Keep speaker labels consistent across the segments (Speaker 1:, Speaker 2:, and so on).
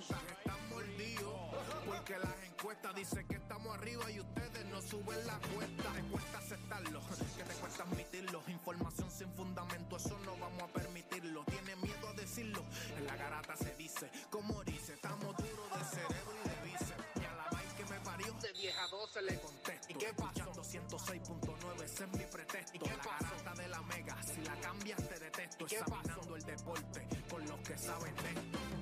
Speaker 1: Están mordidos, porque las encuestas dicen que estamos arriba y ustedes no suben la cuesta, te cuesta aceptarlo, que te cuesta admitirlo, información sin fundamento, eso no vamos a permitirlo, tiene miedo a decirlo, en la garata se dice, como dice, estamos duros de cerebro y de bíceps, y a la vaina que me parió, de 10 a 12 le contesto, ¿y qué pasó? 106.9, ese es mi pretexto, ¿y qué la garata de la mega, si la cambias te detesto, examinando el deporte con los que saben de esto.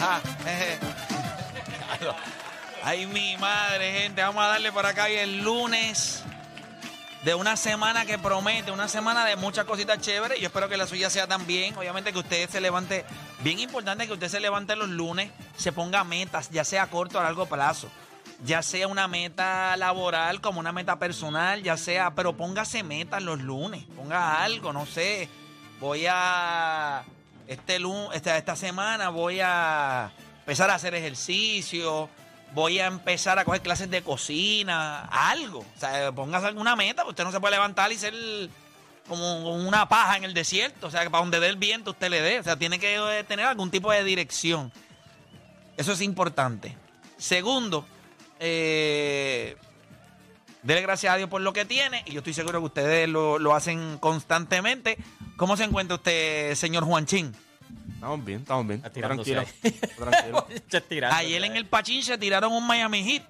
Speaker 2: Ah, eje. Ay, mi madre, gente. Vamos a darle por acá hoy el lunes de una semana que promete, una semana de muchas cositas chéveres. Yo espero que la suya sea también. Obviamente que usted se levante. Bien importante que usted se levante los lunes, se ponga metas, ya sea a corto o a largo plazo. Ya sea una meta laboral como una meta personal, ya sea, pero póngase metas los lunes. Ponga algo, no sé. Voy a. Este lunes, esta, esta semana voy a empezar a hacer ejercicio. Voy a empezar a coger clases de cocina. Algo. O sea, póngase alguna meta. porque Usted no se puede levantar y ser como una paja en el desierto. O sea, que para donde dé el viento usted le dé. O sea, tiene que eh, tener algún tipo de dirección. Eso es importante. Segundo, eh, dele gracias a Dios por lo que tiene. Y yo estoy seguro que ustedes lo, lo hacen constantemente. ¿Cómo se encuentra usted, señor Juanchín?
Speaker 3: Estamos bien, estamos bien. Tranquilo. Tranquilo.
Speaker 2: Ayer en el Pachín se tiraron un Miami Heat.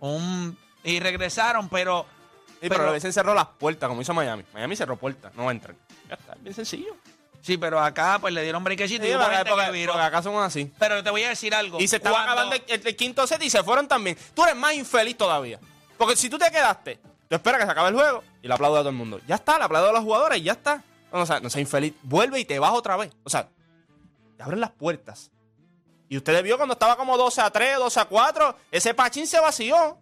Speaker 2: Un, y regresaron, pero.
Speaker 3: Sí, pero, a veces cerró las puertas, como hizo Miami. Miami cerró puertas, no entran. Ya está, bien sencillo.
Speaker 2: Sí, pero acá pues le dieron brequecito y
Speaker 3: Sí,
Speaker 2: gente que
Speaker 3: porque- porque acá somos así.
Speaker 2: Pero te voy a decir algo.
Speaker 3: Y se estaba acabando el, el- el quinto set y se fueron también. Tú eres más infeliz todavía. Porque si tú te quedaste, tú esperas que se acabe el juego y le aplaudo a todo el mundo. Ya está, le aplaudo a los jugadores y ya está. No, o sea, no seas infeliz. Vuelve y te vas otra vez. O sea, te abren las puertas. Y usted vio cuando estaba como 12 a 3, 12 a 4, ese pachín se vació.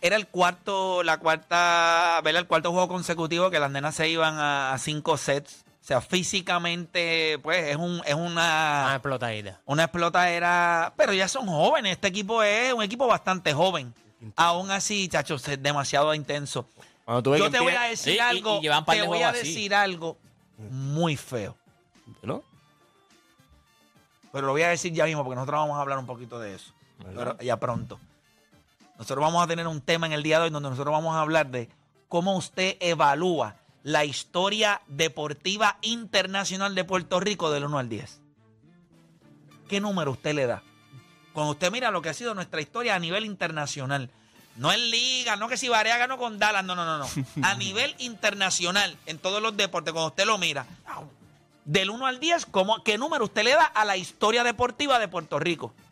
Speaker 2: Era el cuarto, la cuarta, ¿verdad? El cuarto juego consecutivo que las nenas se iban a, a cinco sets. O sea, físicamente, pues, es un, es una,
Speaker 4: Ah, explotadita.
Speaker 2: una explotadera. Pero ya son jóvenes. Este equipo es un equipo bastante joven. Aún así, chachos, es demasiado intenso.
Speaker 3: Cuando tú ves
Speaker 2: Yo
Speaker 3: que
Speaker 2: te voy a decir
Speaker 4: Sí, y-
Speaker 2: algo.
Speaker 4: y llevan par
Speaker 2: te
Speaker 4: de
Speaker 2: voy a
Speaker 4: juegos así.
Speaker 2: decir algo muy feo.
Speaker 3: ¿No?
Speaker 2: Pero lo voy a decir ya mismo porque nosotros vamos a hablar un poquito de eso. Pero ya pronto. Nosotros vamos a tener un tema en el día de hoy donde nosotros vamos a hablar de cómo usted evalúa la historia deportiva internacional de Puerto Rico del 1 al 10? ¿Qué número usted le da? Cuando usted mira lo que ha sido nuestra historia a nivel internacional. No en liga, no que si Barea ganó con Dallas, no, no, no, no. A nivel internacional, en todos los deportes, cuando usted lo mira, del 1 al 10, ¿cómo, ¿qué número usted le da a la historia deportiva de Puerto Rico?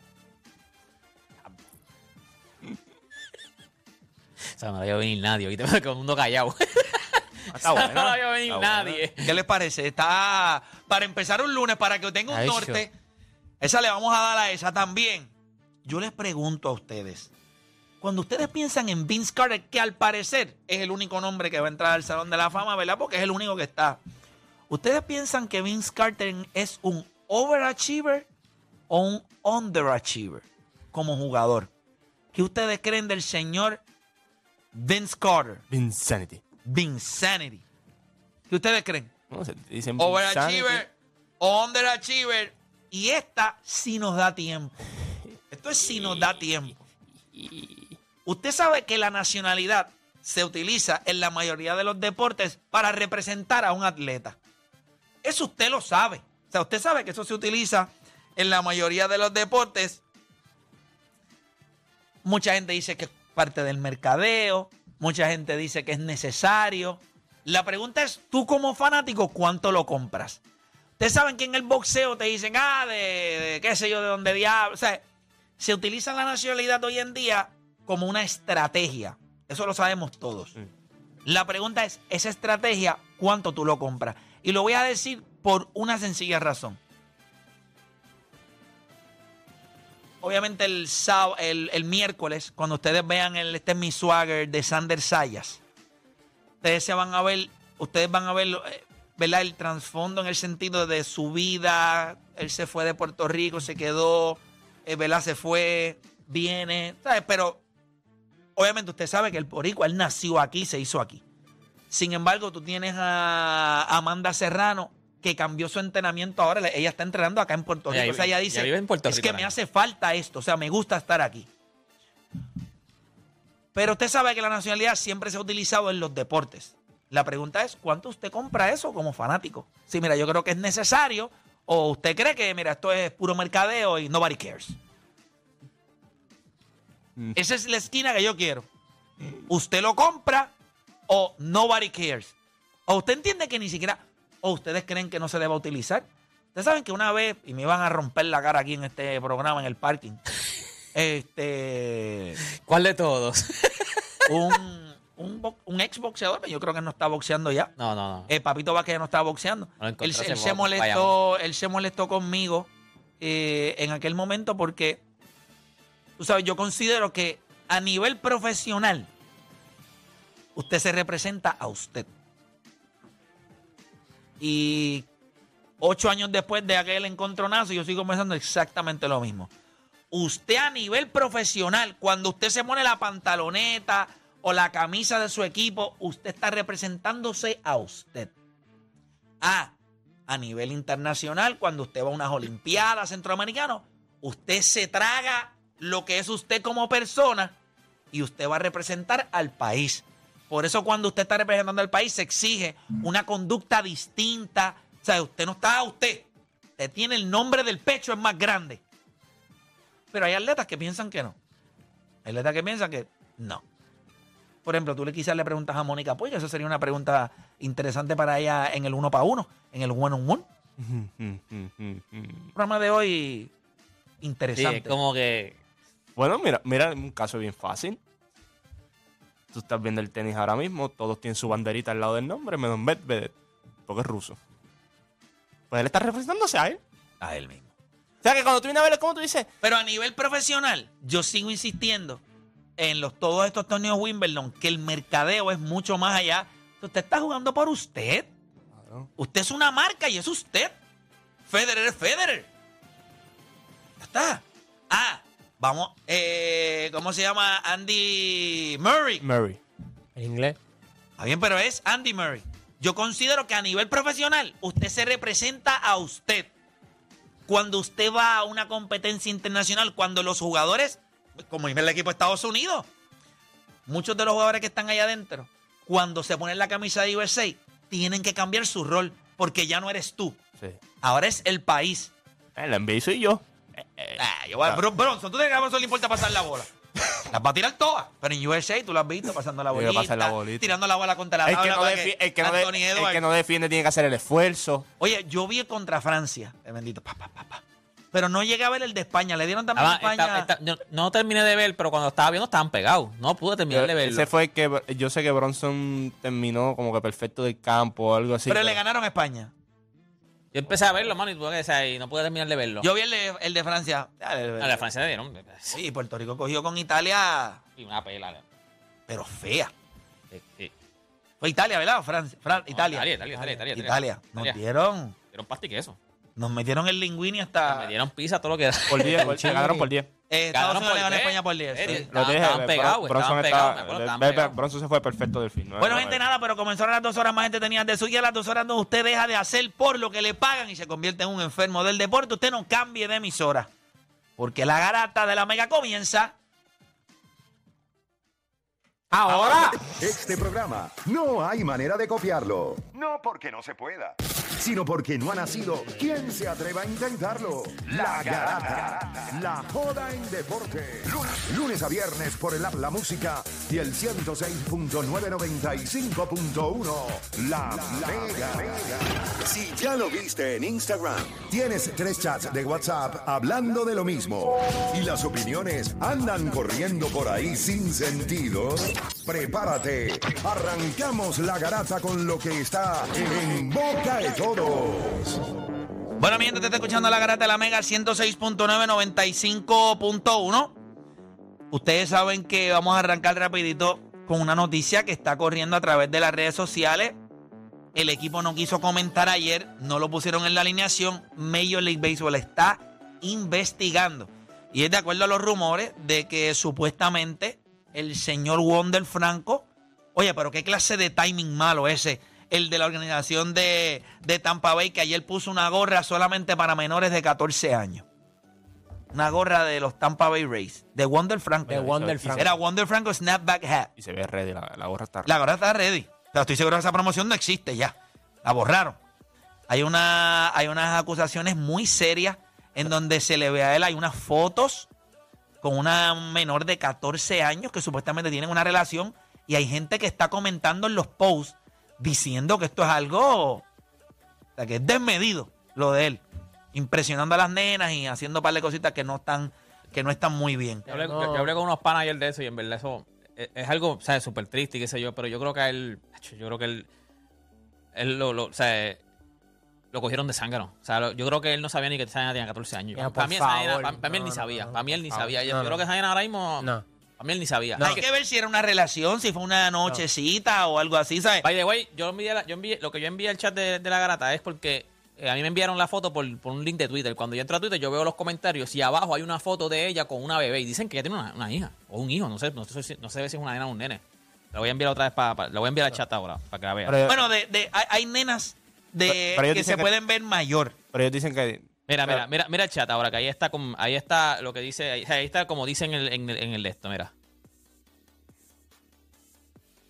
Speaker 4: O sea, no había venir nadie. Ahorita me quedo el mundo callado.
Speaker 3: Está
Speaker 4: no
Speaker 3: bueno.
Speaker 4: había venir
Speaker 3: Está bueno.
Speaker 4: nadie.
Speaker 2: ¿Qué les parece? Está para empezar un lunes, para que tenga un
Speaker 4: Ay,
Speaker 2: norte. Esa le vamos a dar a esa también. Yo les pregunto a ustedes, cuando ustedes piensan en Vince Carter, que al parecer es el único nombre que va a entrar al Salón de la Fama, ¿verdad? Porque es el único que está. ¿Ustedes piensan que Vince Carter es un overachiever o un underachiever como jugador? ¿Qué ustedes creen del señor Vince Carter?
Speaker 3: Insanity.
Speaker 2: Vinsanity. ¿Qué ustedes creen?
Speaker 3: No, se dicen
Speaker 2: Overachiever underachiever. Y esta sí nos da tiempo. Esto es si nos da tiempo. Usted sabe que la nacionalidad se utiliza en la mayoría de los deportes para representar a un atleta. Eso usted lo sabe. O sea, usted sabe que eso se utiliza en la mayoría de los deportes. Mucha gente dice que es parte del mercadeo. Mucha gente dice que es necesario. La pregunta es, tú como fanático, ¿cuánto lo compras? Ustedes saben que en el boxeo te dicen, ah, de, de qué sé yo, de dónde diablo. O sea, se utiliza la nacionalidad hoy en día como una estrategia. Eso lo sabemos todos. La pregunta es, esa estrategia, ¿cuánto tú lo compras? Y lo voy a decir por una sencilla razón. Obviamente el, sáb- el, el miércoles, cuando ustedes vean el Este es mi swagger de Sander Sayas, ustedes se van a ver, ustedes van a ver, eh, ¿verdad? El trasfondo en el sentido de su vida. Él se fue de Puerto Rico, se quedó, ¿verdad? Se fue, viene, ¿sabes? Pero obviamente usted sabe que el boricua, él nació aquí, se hizo aquí. Sin embargo, tú tienes a Amanda Serrano, que cambió su entrenamiento ahora. Ella está entrenando acá en Puerto
Speaker 4: Ella
Speaker 2: Rico. o sea, ella dice,
Speaker 4: ella
Speaker 2: es que me
Speaker 4: mismo".
Speaker 2: hace falta esto. O sea, me gusta estar aquí. Pero usted sabe que la nacionalidad siempre se ha utilizado en los deportes. La pregunta es, ¿cuánto usted compra eso como fanático? Sí, mira, yo creo que es necesario. O usted cree que, mira, esto es puro mercadeo y nobody cares.
Speaker 3: Mm.
Speaker 2: Esa es la esquina que yo quiero. Usted lo compra o nobody cares. O usted entiende que ni siquiera, o ustedes creen que no se deba utilizar. Ustedes saben que una vez, y me iban a romper la cara aquí en este programa, en el parking, este,
Speaker 4: ¿Cuál de todos?
Speaker 2: un, un, un ex boxeador, yo creo que no está boxeando ya.
Speaker 4: No, no, no.
Speaker 2: Eh, Papito Vázquez ya no estaba boxeando.
Speaker 4: No lo encontré
Speaker 2: él, se molestó, él se molestó conmigo eh, en aquel momento porque, tú sabes, yo considero que a nivel profesional, usted se representa a usted. Y ocho años después de aquel encontronazo, yo sigo pensando exactamente lo mismo. Usted a nivel profesional, cuando usted se pone la pantaloneta o la camisa de su equipo, usted está representándose a usted. Ah, a nivel internacional, cuando usted va a unas Olimpiadas centroamericanas, usted se traga lo que es usted como persona y usted va a representar al país. Por eso cuando usted está representando al país se exige una conducta distinta. O sea, usted no está a usted. Usted tiene el nombre del pecho, es más grande. Pero hay atletas que piensan que no. Hay atletas que piensan que no. Por ejemplo, tú le quizás le preguntas a Mónica Puig, esa sería una pregunta interesante para ella en el uno para uno, en el one on one. El programa de hoy
Speaker 4: Sí,
Speaker 2: interesante.
Speaker 4: es como que.
Speaker 3: Bueno, mira, mira un caso bien fácil. Tú estás viendo el tenis ahora mismo, todos tienen su banderita al lado del nombre, menos Medvedev, porque es ruso. Pues él está representándose a él.
Speaker 2: A él mismo.
Speaker 3: O sea que cuando tú vienes a verlo, como tú dices,
Speaker 2: Pero a nivel profesional, yo sigo insistiendo en los, todos estos torneos Wimbledon que el mercadeo es mucho más allá. Usted está jugando por usted. Usted es una marca y es usted. Federer es Federer. Ya está. Ah, vamos. Eh, ¿Cómo se llama? Andy Murray.
Speaker 3: Murray.
Speaker 5: En inglés.
Speaker 2: Está bien, pero es Andy Murray. Yo considero que a nivel profesional, usted se representa a usted. Cuando usted va a una competencia internacional, cuando los jugadores, como el equipo de Estados Unidos, muchos de los jugadores que están allá adentro, cuando se ponen la camisa de USA, tienen que cambiar su rol porque ya no eres tú.
Speaker 3: Sí.
Speaker 2: Ahora es el país.
Speaker 3: El NBA soy yo.
Speaker 2: Ah, yo voy a- Bron- Bronson, ¿tú te que a Bronson le importa pasar la bola? Las va a tirar todas. Pero en USA tú las has visto pasando la bolita,
Speaker 3: la bolita.
Speaker 2: tirando la bola contra la
Speaker 3: El que, no el, que no el que defiende tiene que hacer el esfuerzo.
Speaker 2: Oye, yo vi contra Francia. eh, bendito, pa, pa, pa, pa. Pero no llegué a ver el de España. Le dieron también a
Speaker 4: Estaba-
Speaker 2: España.
Speaker 4: esta- esta- yo no terminé de ver, pero cuando estaba viendo estaban pegados. No pude terminar de verlo.
Speaker 3: Ese fue el que yo sé que Bronson terminó como que perfecto del campo o algo así.
Speaker 2: pero le ganaron a España.
Speaker 4: Yo empecé a verlo, mano, y, tuve que- o sea, y no pude terminar de verlo.
Speaker 2: Yo vi el de, el de Francia. Ah, el-
Speaker 4: a la Francia le dieron
Speaker 2: Sí, Puerto Rico cogió con Italia,
Speaker 4: y una pela.
Speaker 2: pero fea.
Speaker 4: Sí, sí.
Speaker 2: Fue Italia, ¿verdad? Francia, Fran-
Speaker 4: No,
Speaker 2: Italia.
Speaker 4: Italia, Italia, Italia, Italia,
Speaker 2: Italia. Nos
Speaker 4: Italia.
Speaker 2: dieron,
Speaker 4: Dieron pasta y queso.
Speaker 2: Nos metieron el linguini hasta.
Speaker 4: Me dieron pizza todo lo que da.
Speaker 3: Por 10, por- le ganaron por 10.
Speaker 2: Eh, Estados Unidos le ganó a
Speaker 4: 10.
Speaker 2: España por 10.
Speaker 4: Eh,
Speaker 2: sí.
Speaker 3: Lo dije,
Speaker 4: estaban pegados, estaban
Speaker 3: está-
Speaker 4: pegados.
Speaker 3: Bronson se fue perfecto del fin. no
Speaker 2: Bueno, gente,
Speaker 3: nada.
Speaker 2: nada, pero comenzaron las dos horas más gente tenía de suya. Las dos horas donde usted deja de hacer por lo que le pagan y se convierte en un enfermo del deporte. Usted no cambie de emisora. Porque la garata de la mega comienza.
Speaker 5: Ahora, este programa no hay manera de copiarlo. No porque no se pueda, sino porque no ha nacido. ¿Quién se atreva a intentarlo? La Garata. La joda en deporte. Lunes, a viernes por el app La Música y el 106.995.1. La Mega. Si ya lo viste en Instagram, tienes tres chats de WhatsApp hablando de lo mismo y las opiniones andan corriendo por ahí sin sentido. Prepárate. Arrancamos la garata con lo que está en boca de todos.
Speaker 2: Bueno, mi gente, te está escuchando la garata de la mega 106.995.1. Ustedes saben que vamos a arrancar rapidito con una noticia que está corriendo a través de las redes sociales. El equipo no quiso comentar ayer, no lo pusieron en la alineación. Major League Baseball está investigando. Y es de acuerdo a los rumores de que supuestamente el señor Wonder Franco, oye, pero qué clase de timing malo ese, el de la organización de, de Tampa Bay, que ayer puso una gorra solamente para menores de 14 años. Una gorra de los Tampa Bay Rays, de Wonder Franco.
Speaker 6: De Wonder Franco.
Speaker 2: Era Wonder Franco Snapback Hat.
Speaker 3: Y se ve ready, la, la gorra está
Speaker 2: La gorra está ready. O sea, estoy seguro que esa promoción no existe ya. La borraron. Hay, una, hay unas acusaciones muy serias en donde se le ve a él, hay unas fotos con una menor de 14 años que supuestamente tienen una relación y hay gente que está comentando en los posts diciendo que esto es algo, o sea, que es desmedido lo de él, impresionando a las nenas y haciendo un par de cositas que no están, que no están muy bien.
Speaker 4: Yo hablé,
Speaker 6: No.
Speaker 4: yo hablé con unos panas ayer de eso y en verdad eso es, es algo, o sea, súper triste y qué sé yo, pero yo creo que a él, yo creo que él, él lo, lo- o sea, lo cogieron de zángano. O sea, lo- yo creo que él no sabía ni que nena tenía 14 años.
Speaker 6: Ya,
Speaker 4: para, mí para- para él
Speaker 6: No,
Speaker 4: ni sabía.
Speaker 6: no,
Speaker 4: para mí él ni
Speaker 6: favor.
Speaker 4: sabía. Yo, creo
Speaker 6: no.
Speaker 4: que nena ahora mismo,
Speaker 6: No.
Speaker 4: para mí él ni sabía.
Speaker 2: Hay
Speaker 4: Ay,
Speaker 2: que ver si era una relación, si fue una nochecita o algo así, ¿sabes?
Speaker 4: By the way, yo envié, la- yo envié- lo que yo envié al chat de, de la garata es porque eh, a mí me enviaron la foto por, por un link de Twitter. Cuando yo entro a Twitter, yo veo los comentarios y abajo hay una foto de ella con una bebé y dicen que ella tiene una, una hija o un hijo. No sé, no sé, si- no sé si es una nena o un nene. La voy a enviar otra vez para, la voy a enviar al chat ahora para que la vean.
Speaker 3: Pero,
Speaker 2: Bueno, de, de- hay, hay nenas de,
Speaker 3: Pero- pero ellos
Speaker 2: que
Speaker 3: dicen
Speaker 2: se
Speaker 3: que-
Speaker 2: pueden ver mayor.
Speaker 3: pero ellos dicen que.
Speaker 4: Mira, mira, mira, mira el chat ahora, que ahí está, con- ahí está lo que dice, ahí, ahí está como dice en el, en, el, en el de esto, mira.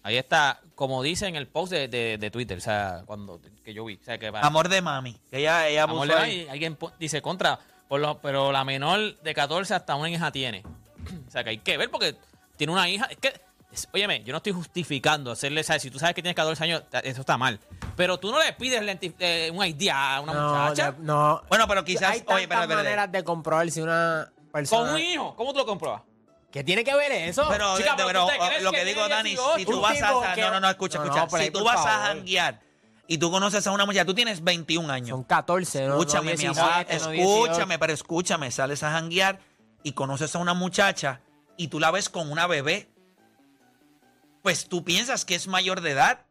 Speaker 4: Ahí está, como dice en el post de, de, de Twitter, o sea, cuando que yo vi. O sea, que
Speaker 2: Amor de mami. Que ella, ella
Speaker 4: Amor
Speaker 2: puso ahí.
Speaker 4: y alguien dice contra, por lo, pero la menor de 14 hasta una hija tiene. o sea, que hay que ver porque tiene una hija. Es que, óyeme, yo no estoy justificando hacerle, ¿sabes? Si tú sabes que tienes 14 años, eso está mal. Pero tú no le pides lenti- eh, un ID a una
Speaker 6: No,
Speaker 4: muchacha
Speaker 6: no.
Speaker 2: Bueno, pero quizás.
Speaker 6: Hay tantas
Speaker 2: oye, espérate, espérate.
Speaker 6: maneras de comprobar si una persona...
Speaker 4: con un hijo. ¿Cómo tú lo compruebas?
Speaker 6: ¿Qué tiene que ver eso?
Speaker 2: Pero,
Speaker 4: Chica, pero
Speaker 2: pero,
Speaker 4: ¿tú te crees
Speaker 2: lo
Speaker 4: que
Speaker 2: que digo, Dani,
Speaker 4: 18?
Speaker 2: si tú vas a.
Speaker 6: que-
Speaker 2: No, no, no, escucha,
Speaker 6: No, no,
Speaker 2: escucha.
Speaker 6: ahí,
Speaker 2: si tú vas a janguear y tú conoces a una muchacha, tú tienes 21 años.
Speaker 6: Son 14, ¿no?
Speaker 2: Escúchame,
Speaker 6: no
Speaker 2: mi amor,
Speaker 6: 17, no 18.
Speaker 2: escúchame, pero escúchame, sales a janguear y conoces a una muchacha y tú la ves con una bebé, pues tú piensas que es mayor de edad.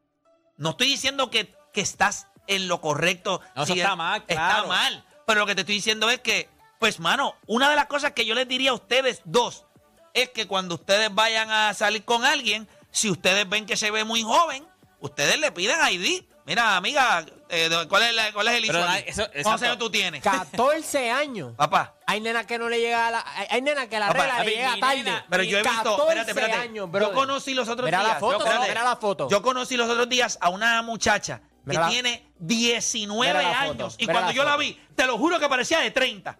Speaker 2: No estoy diciendo que, que estás en lo correcto.
Speaker 4: No, eso
Speaker 2: Si
Speaker 4: está
Speaker 2: es-
Speaker 4: mal,
Speaker 2: Está
Speaker 4: claro.
Speaker 2: mal. Pero lo que te estoy diciendo es que, pues, mano, una de las cosas que yo les diría a ustedes dos es que cuando ustedes vayan a salir con alguien, si ustedes ven que se ve muy joven, ustedes le piden ID. Mira, amiga, eh, ¿cuál, es la- cuál es el
Speaker 4: Pero,
Speaker 2: ISO? aquí?
Speaker 4: eso-
Speaker 2: ¿Cuántos
Speaker 4: exacto.
Speaker 2: años tú tienes?
Speaker 6: 14 años.
Speaker 2: Papá,
Speaker 6: Hay nenas que no le llega a la... Hay, hay nenas que la
Speaker 2: Papá,
Speaker 6: regla le llega
Speaker 4: mi
Speaker 6: tarde.
Speaker 4: nena-
Speaker 2: pero yo he visto,
Speaker 6: 14
Speaker 2: espérate, espérate.
Speaker 6: años,
Speaker 2: yo
Speaker 6: brother.
Speaker 2: conocí los otros
Speaker 6: Mira
Speaker 2: días.
Speaker 6: la foto,
Speaker 2: yo, espérate.
Speaker 6: mira la foto.
Speaker 2: Yo conocí los otros días a una muchacha
Speaker 6: Mira la-
Speaker 2: tiene 19
Speaker 6: Mira la foto,
Speaker 2: años. Y
Speaker 6: mira
Speaker 2: cuando
Speaker 6: la
Speaker 2: yo la
Speaker 6: foto.
Speaker 2: vi, te lo juro que parecía de 30.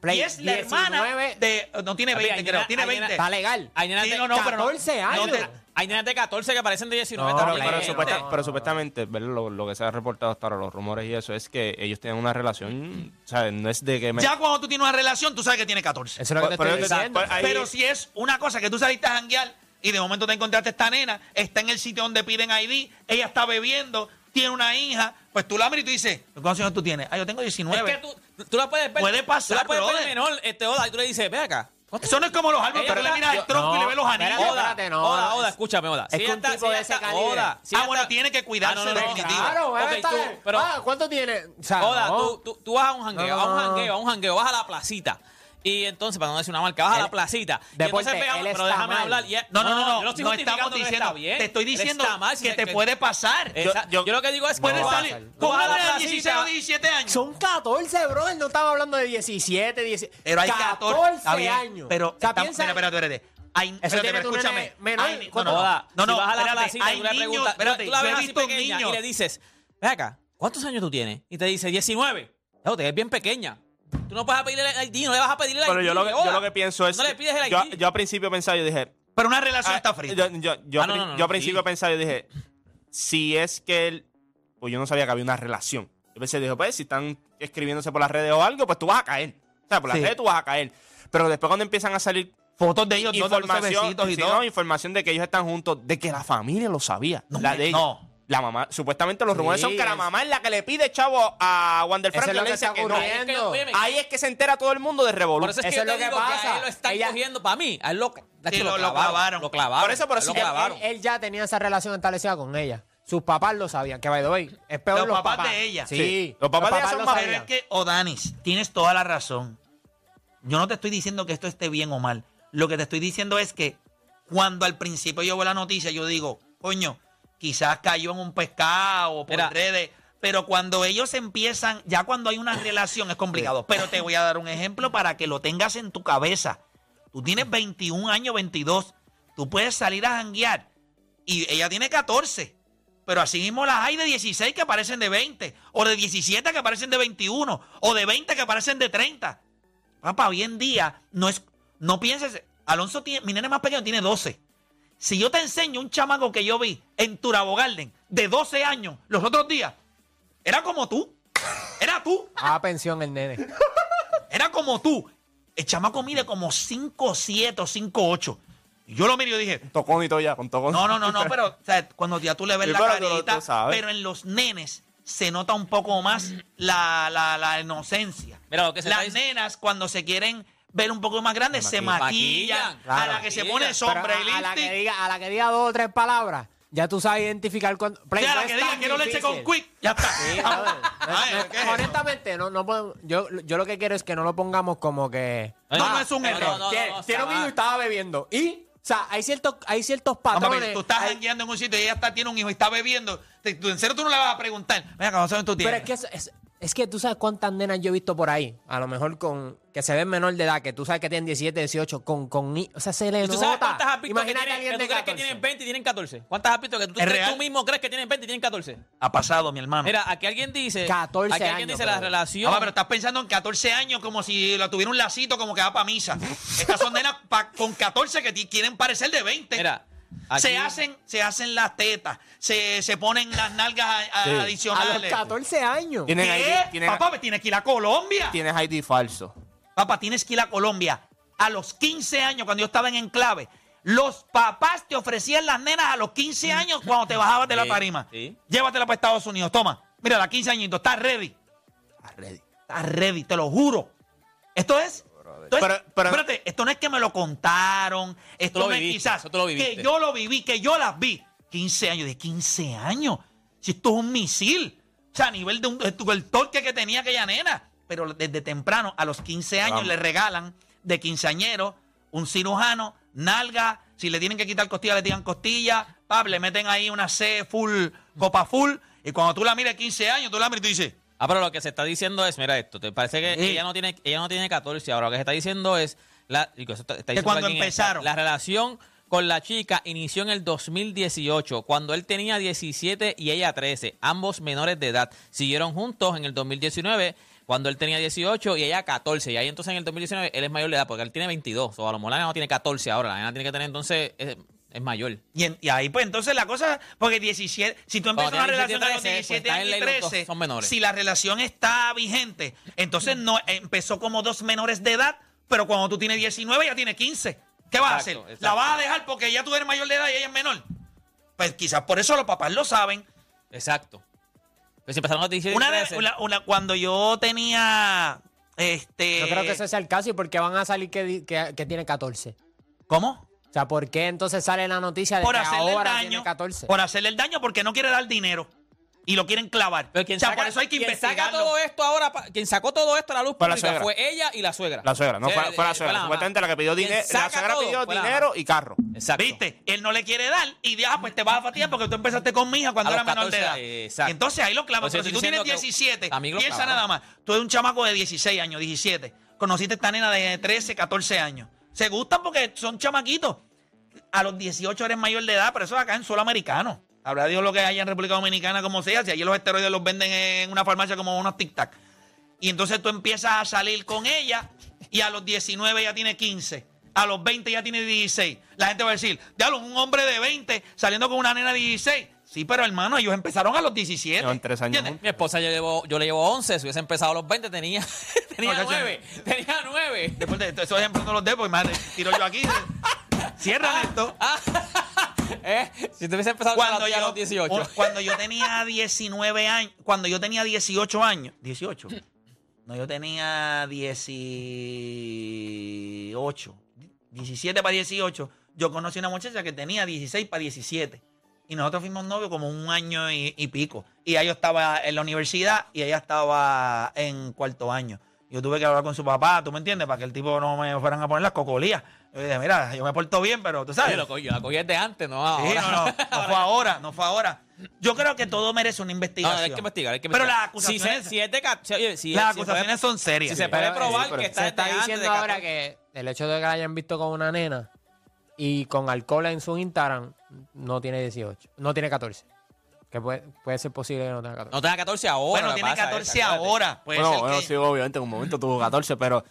Speaker 6: Play
Speaker 2: y es la
Speaker 6: 19,
Speaker 2: hermana de. No tiene
Speaker 4: Papi,
Speaker 2: 20,
Speaker 4: hay
Speaker 2: creo. Tiene
Speaker 4: hay
Speaker 2: 20.
Speaker 4: nena-
Speaker 6: Está legal.
Speaker 4: Hay nenas
Speaker 2: Sí,
Speaker 4: de,
Speaker 2: no, no, pero no.
Speaker 6: 14 años.
Speaker 2: no te-
Speaker 4: hay nenas de 14 que parecen de 19
Speaker 6: No,
Speaker 4: también.
Speaker 3: Pero, supuesta-
Speaker 6: No,
Speaker 3: pero
Speaker 6: no.
Speaker 3: supuestamente, ¿verdad? Lo, lo que se ha reportado hasta ahora, los rumores y eso, es que ellos tienen una relación, ¿sabes? No es de que... me-
Speaker 2: Ya cuando tú tienes una relación, tú sabes que tiene 14.
Speaker 6: Eso es lo que te
Speaker 3: Pero-
Speaker 6: estoy diciendo.
Speaker 3: pero- ahí-
Speaker 2: Pero si es una cosa que tú saliste a janguear y de momento te encontraste esta nena, está en el sitio donde piden ID, ella está bebiendo, tiene una hija, pues tú la miras y tú dices, ¿cuántos años tú tienes? Ah, yo tengo
Speaker 4: Es
Speaker 2: 19.
Speaker 4: que tú, tú la puedes ver.
Speaker 2: Puede pasar,
Speaker 4: Tú la puedes ver menor, este, Oda, y tú le dices, ve acá.
Speaker 2: Eso no es como los
Speaker 4: Ella
Speaker 2: pero le miras el tronco y le ves los anillos.
Speaker 6: espérate,
Speaker 4: Oda,
Speaker 6: espérate, no,
Speaker 4: Oda, Oda,
Speaker 6: es-
Speaker 4: escúchame, Oda.
Speaker 6: es
Speaker 4: Si
Speaker 6: un
Speaker 4: está-
Speaker 6: tipo
Speaker 4: si
Speaker 6: de
Speaker 4: ella
Speaker 6: ese
Speaker 4: está-
Speaker 6: calibre.
Speaker 4: Oda, si
Speaker 2: Ah, bueno, tiene que cuidarse
Speaker 4: Ah, no, no,
Speaker 2: definitivo.
Speaker 6: Claro,
Speaker 4: Ok,
Speaker 6: está
Speaker 4: tú- pero-
Speaker 6: Ah, ¿Cuánto tiene? O sea,
Speaker 4: Oda,
Speaker 6: no.
Speaker 4: tú, tú, tú vas a un jangueo,
Speaker 6: No,
Speaker 4: a un jangueo, a un jangueo, vas a la placita. Y entonces, para no decir una marca, vas a la placita. Y
Speaker 6: Deporte,
Speaker 4: entonces pegamos- pero déjame
Speaker 6: mal.
Speaker 4: hablar. y-
Speaker 2: No, no, no, no,
Speaker 4: yo
Speaker 2: no
Speaker 4: justificando
Speaker 2: estamos
Speaker 4: que
Speaker 2: diciendo,
Speaker 4: bien.
Speaker 2: te estoy diciendo
Speaker 4: mal, si
Speaker 2: que te puede pasar.
Speaker 4: Esa-
Speaker 3: Yo-
Speaker 4: yo, lo que digo es que vas-
Speaker 2: salir nena de 16 o
Speaker 4: placita,
Speaker 2: 17 años.
Speaker 6: Son 14, bro. No estamos hablando de 17, 17.
Speaker 2: Pero hay 14, está bien,
Speaker 6: años.
Speaker 2: Pero,
Speaker 6: O sea,
Speaker 2: está-
Speaker 6: piensa-
Speaker 2: mira, espérate, espérate. Hay, espérate,
Speaker 6: tiene tu nene
Speaker 2: escúchame.
Speaker 6: menor,
Speaker 2: Hay no,
Speaker 6: ¿cuánto?
Speaker 2: no,
Speaker 4: Oda,
Speaker 2: no,
Speaker 4: si
Speaker 2: no,
Speaker 4: vas a la
Speaker 2: espérate,
Speaker 4: placita
Speaker 2: hay
Speaker 4: y tú le preguntas,
Speaker 2: espérate,
Speaker 4: tú la
Speaker 2: yo
Speaker 4: ves así
Speaker 2: visto
Speaker 4: pequeña y le dices, ve acá, ¿cuántos años tú tienes? Y te dice, 19. No, te ves bien pequeña. Tú no puedes pedirle el ID, no le vas a pedirle el
Speaker 3: Pero
Speaker 4: ID.
Speaker 3: yo lo, que- yo lo que pienso es...
Speaker 4: No le pides el
Speaker 3: yo,
Speaker 4: ID.
Speaker 3: yo al principio pensaba, yo dije...
Speaker 2: Pero una relación
Speaker 3: ah,
Speaker 2: está fría.
Speaker 3: Yo, yo, yo,
Speaker 4: Ah, no,
Speaker 3: pri-
Speaker 4: no, no,
Speaker 3: yo al
Speaker 4: sí.
Speaker 3: principio pensaba, yo dije, si es que él... Pues yo no sabía que había una relación. Yo pensé, dije, pues si están escribiéndose por las redes o algo, pues tú vas a caer. O sea, por las
Speaker 2: Sí.
Speaker 3: redes tú vas a caer. Pero después cuando empiezan a salir
Speaker 2: Fotos de ellos
Speaker 3: información,
Speaker 2: y
Speaker 3: sí,
Speaker 2: todo.
Speaker 3: no, información de que ellos están juntos, de que la familia lo sabía.
Speaker 2: No,
Speaker 3: la de ella.
Speaker 2: no.
Speaker 3: La mamá, supuestamente los
Speaker 6: Sí,
Speaker 3: rumores son que la
Speaker 6: es-
Speaker 3: mamá es la que le pide chavo a Wander
Speaker 6: Eso
Speaker 3: Franco
Speaker 6: es
Speaker 3: y
Speaker 6: lo
Speaker 3: le
Speaker 6: que
Speaker 3: dice
Speaker 6: está
Speaker 3: que no.
Speaker 6: ocurriendo.
Speaker 4: Es que, óyeme,
Speaker 3: Ahí es que se entera todo el mundo de
Speaker 4: Por
Speaker 3: Revolución.
Speaker 4: eso es que
Speaker 6: Eso
Speaker 4: yo
Speaker 6: es lo
Speaker 4: te
Speaker 6: que
Speaker 4: digo que a
Speaker 6: pasa.
Speaker 4: él lo están
Speaker 6: Ella-
Speaker 4: cogiendo para mí. A él lo, es que
Speaker 2: Sí, lo- lo clavaron.
Speaker 4: Lo clavaron.
Speaker 3: Por eso,
Speaker 4: a él
Speaker 3: sí
Speaker 4: lo
Speaker 3: que él-
Speaker 4: clavaron.
Speaker 6: Él, él ya tenía esa relación establecida con ella. Sus papás lo sabían, que by the way, es peor
Speaker 2: Los
Speaker 6: los,
Speaker 2: papás de ella.
Speaker 6: Sí,
Speaker 3: Sí. Los papás de ella son
Speaker 6: lo
Speaker 3: más-
Speaker 2: Pero
Speaker 6: sabían.
Speaker 2: es que, Odanis, tienes toda la razón. Yo no te estoy diciendo que esto esté bien o mal. Lo que te estoy diciendo es que cuando al principio yo veo la noticia, yo digo, coño, quizás cayó en un pescado por
Speaker 4: Mira.
Speaker 2: redes. Pero cuando ellos empiezan, ya cuando hay una relación es complicado. Pero te voy a dar un ejemplo para que lo tengas en tu cabeza. Tú tienes 21 años, 22. Tú puedes salir a janguear. Y ella tiene 14. Pero así mismo las hay de 16 que parecen de 20. O de 17 que parecen de 21. O de 20 que parecen de 30. Papá, hoy en día no es. No pienses. Alonso tiene. Mi nene más pequeño tiene 12. Si yo te enseño un chamaco que yo vi en Turabo Garden de 12 años los otros días, era como tú. Era tú.
Speaker 6: Ah, pensión el nene.
Speaker 2: Era como tú. El chamaco mide como 5'7 o 5'8. Y yo lo miro y dije,
Speaker 3: Tocón y todo ya, con tocón.
Speaker 2: no, no, no, no, pero o sea, cuando ya tú le ves
Speaker 3: Sí,
Speaker 2: la
Speaker 3: pero
Speaker 2: carita,
Speaker 3: tú sabes.
Speaker 2: pero en los nenes se nota un poco más la, la, la inocencia.
Speaker 4: Mira, lo que se
Speaker 2: Las nenas, cuando se quieren ver un poco más grandes, se maquillan.
Speaker 4: maquillan,
Speaker 2: a
Speaker 4: claro.
Speaker 2: la que se pone
Speaker 6: Pero
Speaker 2: sombra y
Speaker 6: a, a la que diga, a la que diga dos o tres palabras, ya tú sabes identificar cuando.
Speaker 2: O sea, a la que diga, quiero leche con quick, ya está.
Speaker 6: Honestamente, no, no podemos- yo, yo lo que quiero es que no lo pongamos como que.
Speaker 4: No,
Speaker 2: no es un
Speaker 4: no,
Speaker 2: error.
Speaker 6: tiene un hijo y estaba bebiendo. Y, o sea, hay ciertos, hay ciertos patrones.
Speaker 2: tú estás
Speaker 6: hay-
Speaker 2: jangueando en un sitio y ella está, tiene un hijo y está bebiendo. Te- tú, en serio tú no le vas a preguntar. Venga, ¿cómo sabes tú
Speaker 6: pero
Speaker 2: tienes?
Speaker 6: es que es, es- es que tú sabes cuántas nenas yo he visto por ahí. A lo mejor con. que se ven menor de edad, que tú sabes que tienen 17, 18, con. con ni- o sea, se le
Speaker 4: ¿Y tú sabes
Speaker 6: nota.
Speaker 4: cuántas has visto que,
Speaker 6: Imagínate a
Speaker 4: tienen,
Speaker 6: alguien
Speaker 4: que
Speaker 6: de
Speaker 4: tú crees que
Speaker 6: 14.
Speaker 4: tienen 20 y tienen 14? ¿Cuántas has visto que tú,
Speaker 2: ¿Es
Speaker 4: crees-
Speaker 2: real?
Speaker 4: tú mismo crees que tienen 20 y tienen 14?
Speaker 2: Ha pasado, mi hermano.
Speaker 4: Mira, aquí alguien dice.
Speaker 6: 14
Speaker 4: aquí alguien
Speaker 6: años,
Speaker 4: dice la
Speaker 6: brother.
Speaker 4: relación.
Speaker 2: Papá, pero estás pensando en 14 años como si la tuviera un lacito como que va para misa. Estas son nenas pa- con 14 que ti- quieren parecer de 20.
Speaker 4: Mira, aquí-
Speaker 2: se hacen, se hacen las tetas, se, se ponen las nalgas a- a-
Speaker 3: Sí.
Speaker 6: A los
Speaker 2: adicionales.
Speaker 6: 14 años.
Speaker 3: Tienen
Speaker 2: ¿Qué?
Speaker 3: ID, tienen,
Speaker 2: Papá, me tienes que ir a Colombia.
Speaker 3: tienes ID falso.
Speaker 2: Papá, tienes que ir a Colombia. A los 15 años, cuando yo estaba en Enclave, los papás te ofrecían las nenas a los 15 años cuando te bajabas de la
Speaker 4: Sí,
Speaker 2: tarima.
Speaker 4: sí.
Speaker 2: Llévatela para Estados Unidos. Toma, mira, a 15 añitos, estás ready. Estás ready. Estás ready, te lo juro. Esto es.
Speaker 3: Pero- pero-
Speaker 2: espérate, esto no es que me lo contaron. Esto
Speaker 4: lo
Speaker 2: no es quizás
Speaker 4: eso tú lo viviste.
Speaker 2: que yo lo viví, que yo las vi. 15 años, de 15 años. Si esto es un misil. O sea, a nivel de un, el torque que tenía aquella nena. Pero desde temprano, a los 15 años,
Speaker 3: Vamos.
Speaker 2: le regalan de quinceañero un cirujano, nalga. Si le tienen que quitar costilla, le tiran costilla. Pap, le meten ahí una C full, copa full. Y cuando tú la miras de 15 años, tú la miras y tú dices,
Speaker 4: Ah, pero lo que se está diciendo es, mira esto, te parece que
Speaker 2: Sí.
Speaker 4: ella no tiene ella no tiene 14, ahora lo que se está diciendo es la, está- está diciendo
Speaker 2: cuando empezaron.
Speaker 4: La relación con la chica inició en el 2018, cuando él tenía 17 y ella 13, ambos menores de edad. Siguieron juntos en el 2019, cuando él tenía 18 y ella 14. Y ahí entonces en el 2019 él es mayor de edad, porque él tiene 22. O a lo mejor la nena no tiene 14 ahora, la nena tiene que tener entonces, es, es mayor.
Speaker 2: Y, en- y ahí, pues entonces la cosa, porque 17, si tú empiezas
Speaker 4: Cuando
Speaker 2: relación a los
Speaker 4: 17,
Speaker 2: 17
Speaker 4: pues,
Speaker 2: años y
Speaker 4: están en ley, los
Speaker 2: 13,
Speaker 4: dos son menores.
Speaker 2: si la relación está vigente, entonces no empezó como dos menores de edad, pero cuando tú tienes 19 ya tienes 15. ¿Qué vas a hacer?
Speaker 4: Exacto,
Speaker 2: ¿La
Speaker 4: exacto.
Speaker 2: vas a dejar porque ya tú eres mayor de edad y ella es menor? Pues quizás por eso los papás lo saben.
Speaker 4: Exacto. Pues si empezaron a los 17 y
Speaker 2: Una de-
Speaker 4: 13,
Speaker 2: una- una- cuando yo tenía, este...
Speaker 6: Yo creo que ese sea el caso y porque van a salir que, di- que, que tiene 14.
Speaker 2: ¿Cómo?
Speaker 6: O sea, ¿por qué entonces sale la noticia de
Speaker 2: Por
Speaker 6: que
Speaker 2: hacerle el
Speaker 6: ahora
Speaker 2: daño.
Speaker 6: tiene 14?
Speaker 2: Por hacerle el daño porque no quiere dar dinero. Y lo quieren clavar.
Speaker 4: Pero quien
Speaker 2: o sea,
Speaker 4: saca,
Speaker 2: por eso hay que
Speaker 4: quien saca todo esto ahora, quien sacó todo esto a la luz
Speaker 3: Fue la
Speaker 4: pública fue ella y la suegra.
Speaker 3: La suegra, no
Speaker 4: Sí,
Speaker 3: fue, fue la
Speaker 4: eh,
Speaker 3: suegra. Supuestamente la que pidió dinero. La
Speaker 4: saca
Speaker 3: suegra
Speaker 4: todo
Speaker 3: pidió
Speaker 4: la
Speaker 3: dinero y carro.
Speaker 4: Exacto.
Speaker 2: ¿Viste? Él no le quiere dar y dice, ah, pues te vas a fatigar porque tú empezaste con mi hija cuando
Speaker 4: A
Speaker 2: era menor de
Speaker 4: 14,
Speaker 2: edad.
Speaker 4: exacto.
Speaker 2: Y entonces ahí lo clavan.
Speaker 4: Entonces,
Speaker 2: Pero si tú tienes
Speaker 4: diciendo que
Speaker 2: 17,
Speaker 4: también lo
Speaker 2: piensa nada más. Tú eres un chamaco de 16 años, 17. Conociste a esta nena de 13, 14 años. Se gustan porque son chamaquitos. A los 18 eres mayor de edad, pero eso es acá en suelo americano. Habrá Dios lo que haya en República Dominicana, como sea. Si allí los esteroides los venden en una farmacia como unos tic-tac. Y entonces tú empiezas a salir con ella y a los 19 ya tiene 15. A los 20 ya tiene 16. La gente va a decir, diablo, un hombre de 20 saliendo con una nena de 16. Sí, pero hermano, ellos empezaron a los 17.
Speaker 3: Llevan tres años
Speaker 2: ¿Entiendes?
Speaker 4: Mi esposa yo, llevo, yo le llevo 11, si hubiese empezado a los 20 tenía, tenía
Speaker 2: No, chacho,
Speaker 4: 9. Tenía 9.
Speaker 2: Después de ejemplos no los debo, porque imagínate, tiro yo aquí. Cierran esto.
Speaker 4: ¿Eh? Si tú hubiese empezado
Speaker 2: Cuando
Speaker 4: a
Speaker 2: yo,
Speaker 4: los 18.
Speaker 2: o- cuando yo tenía 19 años, cuando yo tenía 18 años, 18. No, yo tenía 18. 17 para 18. Yo conocí una muchacha que tenía 16 para 17. Y nosotros fuimos novios como un año y, y pico. Y ella yo estaba en la universidad y ella estaba en cuarto año. Yo tuve que hablar con su papá, ¿tú me entiendes? Para que el tipo no me fueran a poner las cocolías. Yo dije, mira, yo me porto bien, pero tú sabes.
Speaker 4: Yo lo cogí, yo la cogí desde antes, no ahora.
Speaker 2: Sí, no, no, no fue ahora, no fue ahora. Yo creo que todo merece una
Speaker 4: No,
Speaker 2: investigación.
Speaker 4: hay que investigar, hay que
Speaker 2: Pero
Speaker 4: investigar.
Speaker 2: las acusaciones,
Speaker 4: Si, se- si es de ca- si- oye, si-
Speaker 2: las
Speaker 4: si
Speaker 2: acusaciones
Speaker 4: puede-
Speaker 2: son serias.
Speaker 4: Si se puede
Speaker 6: Pero,
Speaker 4: probar
Speaker 6: sí, pero
Speaker 4: que está
Speaker 6: se está diciendo ahora
Speaker 4: 14.
Speaker 6: que el hecho de que la hayan visto con una nena y con alcohol en su Instagram no tiene 18, no tiene 14. Que puede, puede ser posible que no tenga 14.
Speaker 4: No tenga 14 ahora.
Speaker 2: bueno,
Speaker 4: lo
Speaker 2: tiene
Speaker 4: pasa es,
Speaker 2: 14
Speaker 4: acuérdate.
Speaker 2: ahora. Puede
Speaker 3: bueno,
Speaker 2: ser
Speaker 3: bueno,
Speaker 2: que
Speaker 3: sí, obviamente en un momento tuvo 14, pero.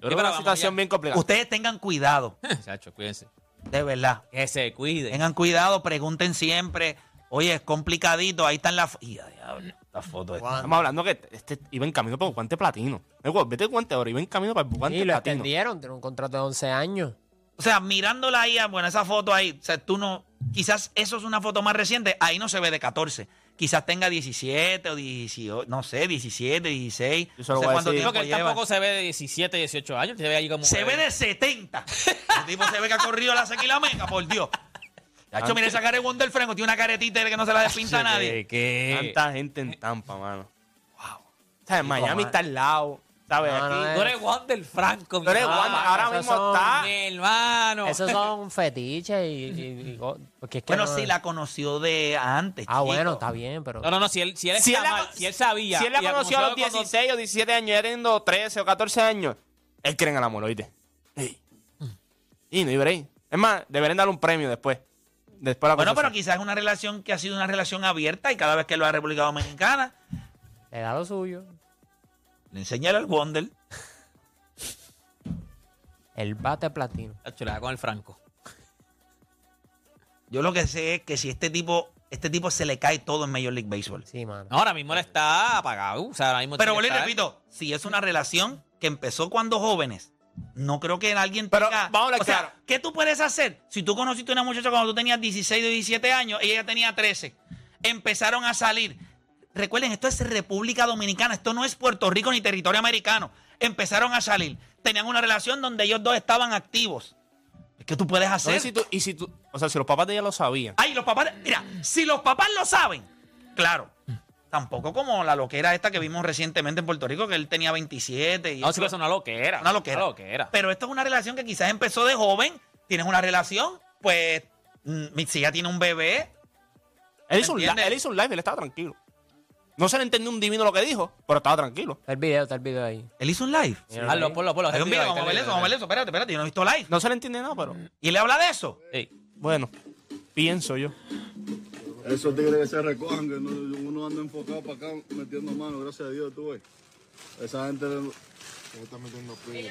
Speaker 3: Yo creo que una situación
Speaker 4: ya.
Speaker 3: bien complicada.
Speaker 2: ustedes tengan cuidado,
Speaker 4: Chacho, cuídense.
Speaker 2: de verdad.
Speaker 4: Que se cuiden.
Speaker 2: Tengan cuidado, pregunten siempre. Oye, es complicadito, ahí están las y, diablo.
Speaker 3: Estamos hablando que este iba en camino para el guante platino. Vete guante ahora, iba en camino para el guante
Speaker 6: Y lo
Speaker 3: platino.
Speaker 6: extendieron, tiene un contrato de 11 años.
Speaker 2: O sea, mirándola ahí, ah, bueno, esa foto ahí, o sea, tú no, quizás eso es una foto más reciente, ahí no se ve de 14. Quizás tenga 17 o 18, no sé, 17, 16.
Speaker 3: Yo se lo
Speaker 2: no sé
Speaker 3: voy a
Speaker 2: cuánto
Speaker 3: decir.
Speaker 2: tiempo
Speaker 4: Porque él
Speaker 2: lleva.
Speaker 4: tampoco se ve de 17, 18 años. Se ve ahí como. un
Speaker 2: Se ve de 70. El tipo se ve que ha corrido la sequilameca, por Dios. De hecho, mira esa cara de Wonder Franco, tiene una caretita que no se la despinta a nadie.
Speaker 4: ¿Qué?
Speaker 3: Tanta gente en Tampa, mano. Wow. ¿Sabes?
Speaker 2: Sí,
Speaker 3: Miami
Speaker 2: comadre.
Speaker 3: está al lado. ¿Sabes?
Speaker 6: No,
Speaker 3: Aquí.
Speaker 6: no,
Speaker 4: Tú eres Wander Franco, mi
Speaker 3: Tú eres
Speaker 4: hermano.
Speaker 3: Wander, ahora mismo
Speaker 6: son-
Speaker 3: está.
Speaker 4: Mi hermano.
Speaker 6: Esos son fetiches y, y- y go- porque es que
Speaker 2: Bueno,
Speaker 6: no-
Speaker 2: sí, la conoció de antes.
Speaker 6: Ah,
Speaker 2: chico.
Speaker 6: bueno, está bien, pero
Speaker 4: No, no, no. Si él, si él,
Speaker 3: Si él,
Speaker 4: está
Speaker 3: la,
Speaker 4: mal, si él sabía.
Speaker 3: si él la
Speaker 4: y
Speaker 3: conoció a los
Speaker 4: cuando-
Speaker 3: 16 o 17 años, ya teniendo 13 o 14 años, él cree en el amor, ¿oíste? Y no break. Es más, deberían darle un premio después. Después de la
Speaker 2: Bueno, pero quizás es una relación que ha sido una relación abierta y cada vez que lo ha República Dominicana,
Speaker 6: le da lo suyo.
Speaker 2: Le enseña el Wonder.
Speaker 6: El bate platino.
Speaker 4: Chacho, le da con el Franco.
Speaker 2: Yo lo que sé es que si este tipo, este tipo se le cae todo en Major League Baseball.
Speaker 6: Sí, mano.
Speaker 4: No, ahora mismo él está apagado. O sea, ahora mismo
Speaker 2: Pero
Speaker 4: estar-
Speaker 2: repito, si es una relación que empezó cuando jóvenes, no creo que alguien
Speaker 3: Pero
Speaker 2: tenga...
Speaker 3: vamos a hablar
Speaker 2: o sea,
Speaker 3: claro.
Speaker 2: ¿qué tú puedes hacer? Si tú conociste a una muchacha cuando tú tenías 16 o 17 años y ella tenía 13, empezaron a salir. Recuerden, esto es República Dominicana, esto no es Puerto Rico ni territorio americano. Empezaron a salir. Tenían una relación donde ellos dos estaban activos. ¿Qué tú puedes
Speaker 3: No,
Speaker 2: hacer?
Speaker 3: y si tú, y si tú, o sea, si los papás de ella lo sabían.
Speaker 2: Ay, los papás. Mira, si los papás lo saben, claro. Tampoco como la loquera esta que vimos recientemente en Puerto Rico, que él tenía 27. Y
Speaker 4: No, sí, es una loquera.
Speaker 2: una loquera.
Speaker 4: Una loquera.
Speaker 2: Pero esto es una relación que quizás empezó de joven. Tienes una relación, pues. mm, Si ya tiene un bebé.
Speaker 3: Él hizo, un, él hizo un live, él estaba tranquilo. No se le entendió un divino lo que dijo, pero estaba tranquilo.
Speaker 6: Está el video, está el video ahí.
Speaker 2: Él hizo un live.
Speaker 6: Míralo
Speaker 4: Hazlo, ponlo, ponlo.
Speaker 2: Ay,
Speaker 4: haz el
Speaker 2: mira,
Speaker 4: video,
Speaker 2: vamos a ver eso, vamos a ver eso. Espérate, espérate, yo no he visto live.
Speaker 3: No se le entiende nada, pero
Speaker 2: ¿Y le habla de eso?
Speaker 4: Sí.
Speaker 3: bueno, pienso yo.
Speaker 7: Esos tigres que se recojan, que no- uno anda enfocado para acá metiendo mano, gracias a Dios, tú ves. Esa gente está metiendo pila.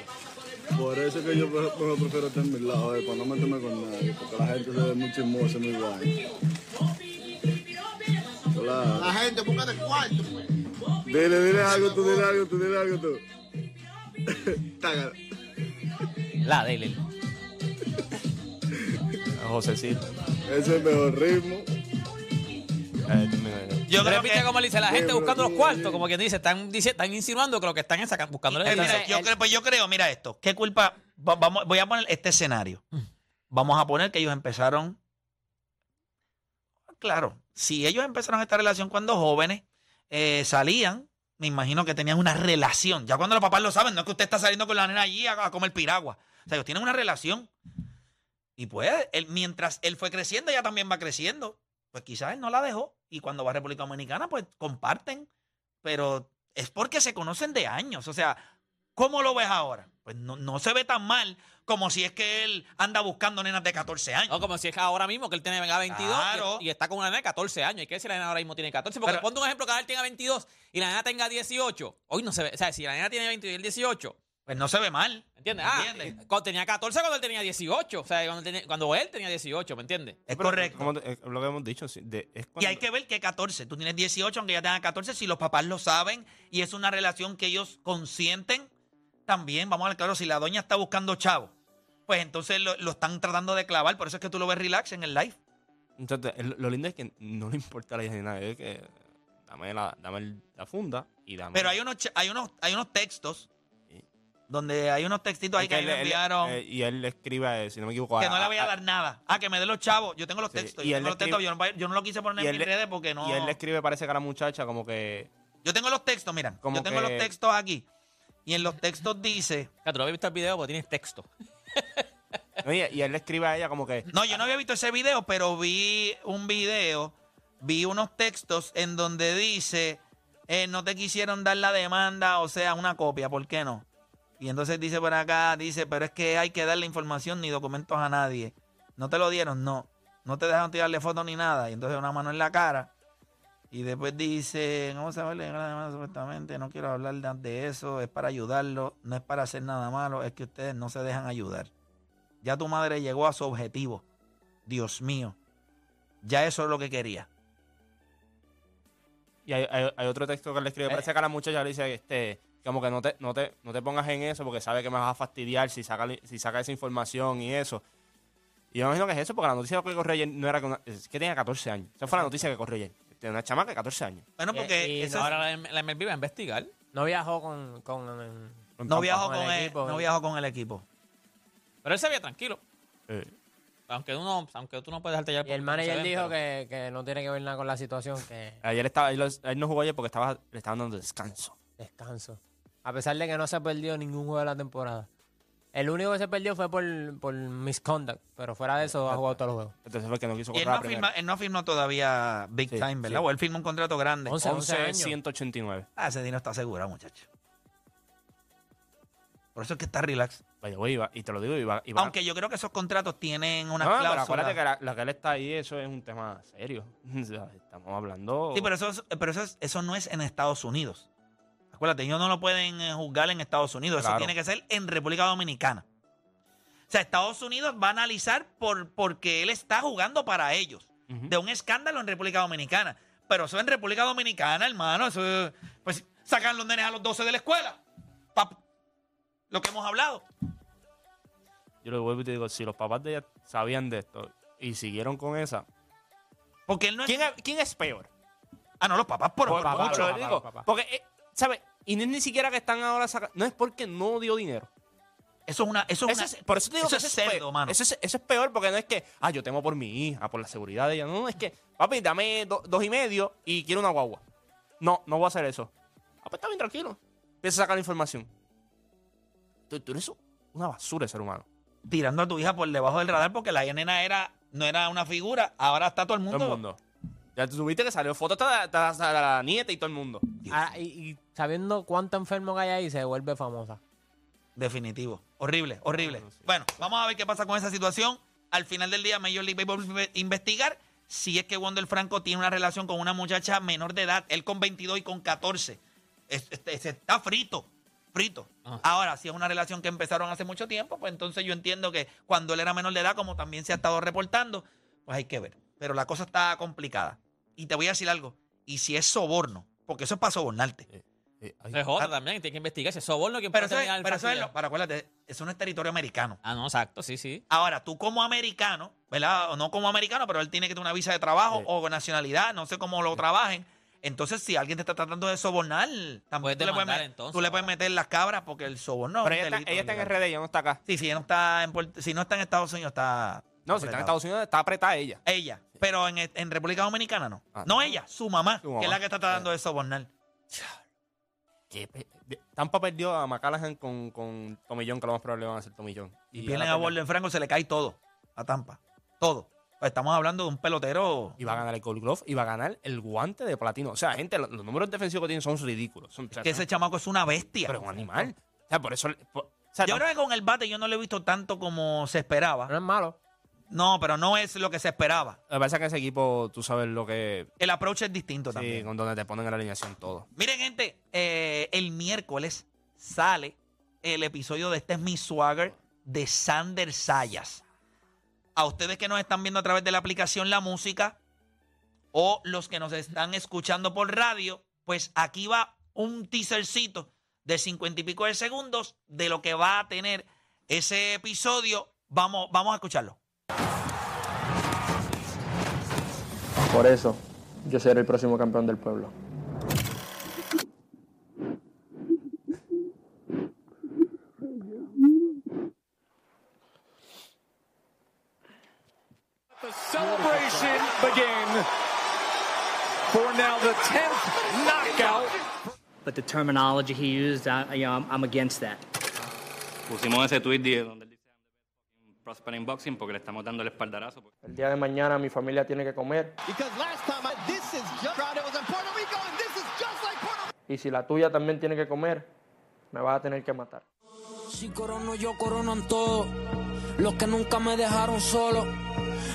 Speaker 7: Por eso es que yo prefiero estar en mi lado, eh, para no meterme con nadie, porque la gente se ve muy chismosa, muy guay. Claro.
Speaker 8: La gente busca de cuarto. pues.
Speaker 7: Dile, dile algo tú, dile algo tú, dile algo tú.
Speaker 4: La él.
Speaker 3: Josecito.
Speaker 7: Ese es el mejor ritmo.
Speaker 2: Yo creo
Speaker 4: viste
Speaker 2: que...
Speaker 4: cómo le dice la gente buscando los cuartos, como quien dice, están, dice, están insinuando que lo que están es saca-
Speaker 2: Eh, mira, yo, creo, pues yo creo, mira esto. ¿Qué culpa? va- vamos, voy a poner este escenario. Vamos a poner que ellos empezaron. Claro, si ellos empezaron esta relación cuando jóvenes, eh, salían, me imagino que tenían una relación. Ya cuando los papás lo saben, no es que usted está saliendo con la nena allí a, a comer piragua. O sea, ellos tienen una relación. Y pues, mientras él fue creciendo, ella también va creciendo. Pues quizás él no la dejó. Y cuando va a República Dominicana, pues comparten. Pero es porque se conocen de años. O sea, ¿cómo lo ves ahora? Pues no, no se ve tan mal como si es que él anda buscando nenas de 14 años.
Speaker 4: No, como si es ahora mismo que él tiene venga, 22 y-
Speaker 2: Claro.
Speaker 4: y, está con una nena de 14 años. Hay que decir la nena ahora mismo tiene 14. Porque
Speaker 2: Pero-
Speaker 4: ponte un ejemplo que él tenga 22 y la nena tenga 18. Hoy no se ve. O sea, si la nena tiene 22 y él 18,
Speaker 2: Pues no se ve mal.
Speaker 4: ¿entiendes? Ah,
Speaker 2: ¿Entiendes?
Speaker 4: eh, cuando tenía 14 cuando él tenía 18. O sea, cuando, tenía- cuando él tenía 18, ¿me entiendes?
Speaker 2: Es
Speaker 3: Pero,
Speaker 2: correcto.
Speaker 3: como te- es lo que hemos dicho. sí, de- es
Speaker 2: Y
Speaker 3: cuando-
Speaker 2: hay que ver que 14, tú tienes 18, aunque ya tenga 14, si los papás lo saben y es una relación que ellos consienten, también, vamos a ver, claro, si la doña está buscando chavo, pues entonces lo, lo están tratando de clavar, por eso es que tú lo ves relax en el live.
Speaker 3: Entonces, lo lindo es que no le importa la hija ni nada. Es que dame la, dame la funda y dame.
Speaker 2: Pero hay unos, hay unos, hay unos textos donde hay unos textitos ahí
Speaker 3: Es
Speaker 2: que, me
Speaker 3: él-
Speaker 2: enviaron
Speaker 3: eh, y él le escribe, eh, si no me equivoco,
Speaker 2: que no le voy a
Speaker 3: a-
Speaker 2: dar nada. Ah, que me dé los chavos. Yo tengo los
Speaker 3: Sí,
Speaker 2: textos.
Speaker 3: y
Speaker 2: Yo tengo los
Speaker 3: le
Speaker 2: textos. Yo no, yo no lo quise poner en mis
Speaker 3: le-
Speaker 2: redes porque no.
Speaker 3: Y él le escribe, parece que a la muchacha como que.
Speaker 2: Yo tengo los textos, mira.
Speaker 3: Como
Speaker 2: Yo tengo los
Speaker 3: que-
Speaker 2: textos aquí. Y en los textos dice.
Speaker 4: Claro, tú lo habías visto el video porque tienes texto.
Speaker 3: No, y, y él le escribe a ella como que.
Speaker 2: No, yo no había visto ese video, pero vi un video, vi unos textos en donde dice, eh, no te quisieron dar la demanda, o sea, una copia, ¿por qué no? Y entonces dice por acá, dice, pero es que hay que darle información ni documentos a nadie. ¿No te lo dieron? No. No te dejaron tirarle fotos ni nada. Y entonces una mano en la cara. Y después dice, vamos a verle demanda supuestamente, no quiero hablar de- eso, es para ayudarlo, no es para hacer nada malo, es que ustedes no se dejan ayudar. Ya tu madre llegó a su objetivo. Dios mío. Ya eso es lo que quería.
Speaker 3: Y hay, hay- otro texto que le escribe, parece que a la muchacha le dice este, como que no te, no, te, no te pongas en eso porque sabe que me vas a fastidiar si saca, si saca esa información y eso. Y yo me imagino que es eso, porque la noticia que corrió ayer no era que, una- es que tenía 14 años. Esa fue la noticia que corrió ayer. Tiene una chamaca de 14 años.
Speaker 2: Bueno,
Speaker 6: Y-
Speaker 2: porque
Speaker 6: y
Speaker 2: eso es-
Speaker 4: Ahora la, la MLB va a investigar.
Speaker 6: No viajó con. con
Speaker 2: no viajó
Speaker 6: con
Speaker 2: con,
Speaker 6: el
Speaker 2: el,
Speaker 6: equipo,
Speaker 2: no
Speaker 6: ¿eh?
Speaker 2: viajó con el equipo.
Speaker 4: Pero él se veía tranquilo.
Speaker 3: Eh,
Speaker 4: Aunque uno, aunque tú no puedes dejarte llevar
Speaker 6: y el
Speaker 4: por cómo se
Speaker 6: manager
Speaker 4: ven,
Speaker 6: dijo
Speaker 4: pero-
Speaker 6: que, que no tiene que ver nada con la situación, que
Speaker 3: ayer estaba, él, él no jugó ayer porque estaba, le estaban dando descanso.
Speaker 6: descanso. A pesar de que no se perdió ningún juego de la temporada. El único que se perdió fue por, por misconduct, pero fuera de eso ha jugado todos los juegos.
Speaker 3: Entonces fue que no quiso
Speaker 2: Y él no, firma- él no firmó todavía Big
Speaker 3: Sí,
Speaker 2: Time, ¿verdad?
Speaker 3: sí.
Speaker 2: O él firmó un contrato grande.
Speaker 6: 11, 11
Speaker 3: 11,
Speaker 6: años.
Speaker 3: 189.
Speaker 2: Ah, ese dinero está asegurado, muchacho. Por eso es que está relax.
Speaker 3: Vaya, güey, y te lo digo, iba, iba
Speaker 2: Aunque yo creo que esos contratos tienen una
Speaker 3: no, pero
Speaker 2: cláusula.
Speaker 3: acuérdate que la, la que él está ahí, eso es un tema serio. O sea, estamos hablando.
Speaker 2: Sí, pero eso, es- pero eso, es- eso no es en Estados Unidos. Acuérdate, ellos no lo pueden eh, juzgar en Estados Unidos. Eso tiene que ser en República Dominicana. O sea, Estados Unidos va a analizar por, porque él está jugando para ellos. De un escándalo en República Dominicana. Pero eso en República Dominicana, hermano, eso es- pues sacan los nenes a los 12 de la escuela. Lo que hemos hablado.
Speaker 3: Yo le vuelvo y te digo, si los papás de ella sabían de esto y siguieron con esa,
Speaker 2: Porque él no es.
Speaker 3: ¿quién es, quién es peor?
Speaker 2: Ah, no, los papás por,
Speaker 3: Por
Speaker 2: por
Speaker 6: papá,
Speaker 3: mucho,
Speaker 6: papás,
Speaker 3: digo. Porque, eh, ¿sabes? Y no es ni siquiera que están ahora sacando. No es porque no dio dinero.
Speaker 2: Eso es una. Eso es
Speaker 3: Eso
Speaker 2: una-
Speaker 3: es- por eso te digo
Speaker 2: eso
Speaker 3: que
Speaker 2: es
Speaker 3: eso es
Speaker 2: cerdo,
Speaker 3: peor.
Speaker 2: mano.
Speaker 3: Eso es, eso es peor porque no es que, ah, yo temo por mi hija, por la seguridad de ella. No, no, es que, papi, dame do- dos y medio y quiero una guagua. No, no voy a hacer eso. Ah, pues está bien, tranquilo. Empieza a sacar la información. Tú, tú eres una basura de ser humano.
Speaker 2: tirando a tu hija por debajo del radar porque la nena era, no era una figura. Ahora está todo el mundo.
Speaker 3: Todo el mundo. Ya tú subiste que salió foto hasta, hasta- hasta la nieta y todo el mundo.
Speaker 6: Ah, y, y sabiendo cuánto enfermo que hay ahí, se vuelve famosa.
Speaker 2: Definitivo. Horrible, horrible. Bueno, vamos a ver qué pasa con esa situación. Al final del día, Major League Baseball va a investigar si es que Wander Franco tiene una relación con una muchacha menor de edad. Él con 22 y con 14. Es- es- es- está frito, frito.
Speaker 4: Ah.
Speaker 2: Ahora, si es una relación que empezaron hace mucho tiempo, pues entonces yo entiendo que cuando él era menor de edad, como también se ha estado reportando, pues hay que ver. Pero la cosa está complicada. Y te voy a decir algo. Y si es soborno, porque eso es para sobornarte.
Speaker 3: Eh,
Speaker 4: Eso es otra también, tiene que investigar. Ese soborno que
Speaker 2: Pero
Speaker 4: puede
Speaker 2: eso es, pero eso es,
Speaker 4: fastidiado.
Speaker 2: para acuérdate, eso no es territorio americano.
Speaker 4: Ah, no, exacto, sí, sí.
Speaker 2: Ahora, tú como americano, ¿verdad? O no como americano, pero él tiene que tener una visa de trabajo
Speaker 3: Sí.
Speaker 2: o nacionalidad, no sé cómo lo trabajen. Entonces, si alguien te está tratando de sobornar, también
Speaker 4: Puedes
Speaker 2: tú, le puedes,
Speaker 4: demandar,
Speaker 2: met-
Speaker 4: entonces,
Speaker 2: tú le puedes meter las cabras porque el soborno.
Speaker 3: Pero
Speaker 2: es
Speaker 3: ella está, ella está en. RD, ella no está acá.
Speaker 2: Sí, sí, ella no está en, Puerto- si no está en Estados Unidos, está.
Speaker 3: No, si está en. Estados Unidos, está apretada ella.
Speaker 2: Ella. Pero en, en República Dominicana no.
Speaker 3: Ah,
Speaker 2: no
Speaker 3: no.
Speaker 2: ella, su mamá,
Speaker 3: Su
Speaker 2: que es la que está tratando de sobornar.
Speaker 3: ¿Qué pe- de- Tampa perdió a McCallaghan con, con Tomillón, que lo más probable van a ser Tomillón.
Speaker 2: Y vienen a Borden Franco, se le cae todo a Tampa. Todo. Estamos hablando de un pelotero.
Speaker 3: Y va a ganar el Gold Glove y va a ganar el guante de platino. O sea, gente, lo- los, números defensivos que tienen son ridículos. Son, o sea,
Speaker 2: que
Speaker 3: son-
Speaker 2: ese chamaco es una bestia.
Speaker 3: pero es un animal. O sea, por eso. por- o sea,
Speaker 2: Yo creo que con el bate yo no lo he visto tanto como se esperaba.
Speaker 6: No es malo.
Speaker 2: No, pero no es lo que se esperaba.
Speaker 3: Pasa es que ese equipo, tú sabes lo que.
Speaker 2: El approach es distinto
Speaker 3: Sí,
Speaker 2: también.
Speaker 3: con donde te ponen en la alineación todo.
Speaker 2: Miren, gente, eh, el miércoles sale el episodio de Este es mi swagger de Sander Sayas. A ustedes que nos están viendo a través de la aplicación La Música o los que nos están escuchando por radio, pues aquí va un teasercito de cincuenta y pico de segundos de lo que va a tener ese episodio. Vamos, vamos a escucharlo.
Speaker 9: Por eso, yo seré el próximo campeón del pueblo.
Speaker 1: Celebration begin for now the 10th knockout.
Speaker 10: But the terminology he used, I, you know, I'm, I'm against that.
Speaker 11: Pusimos ese tweet de- donde Prospering Boxing porque le estamos dando el espaldarazo.
Speaker 9: El día de mañana mi familia tiene que comer y si la tuya también tiene que comer, me vas a tener que matar.
Speaker 12: Si corono yo coronan todo, los que nunca me dejaron solo,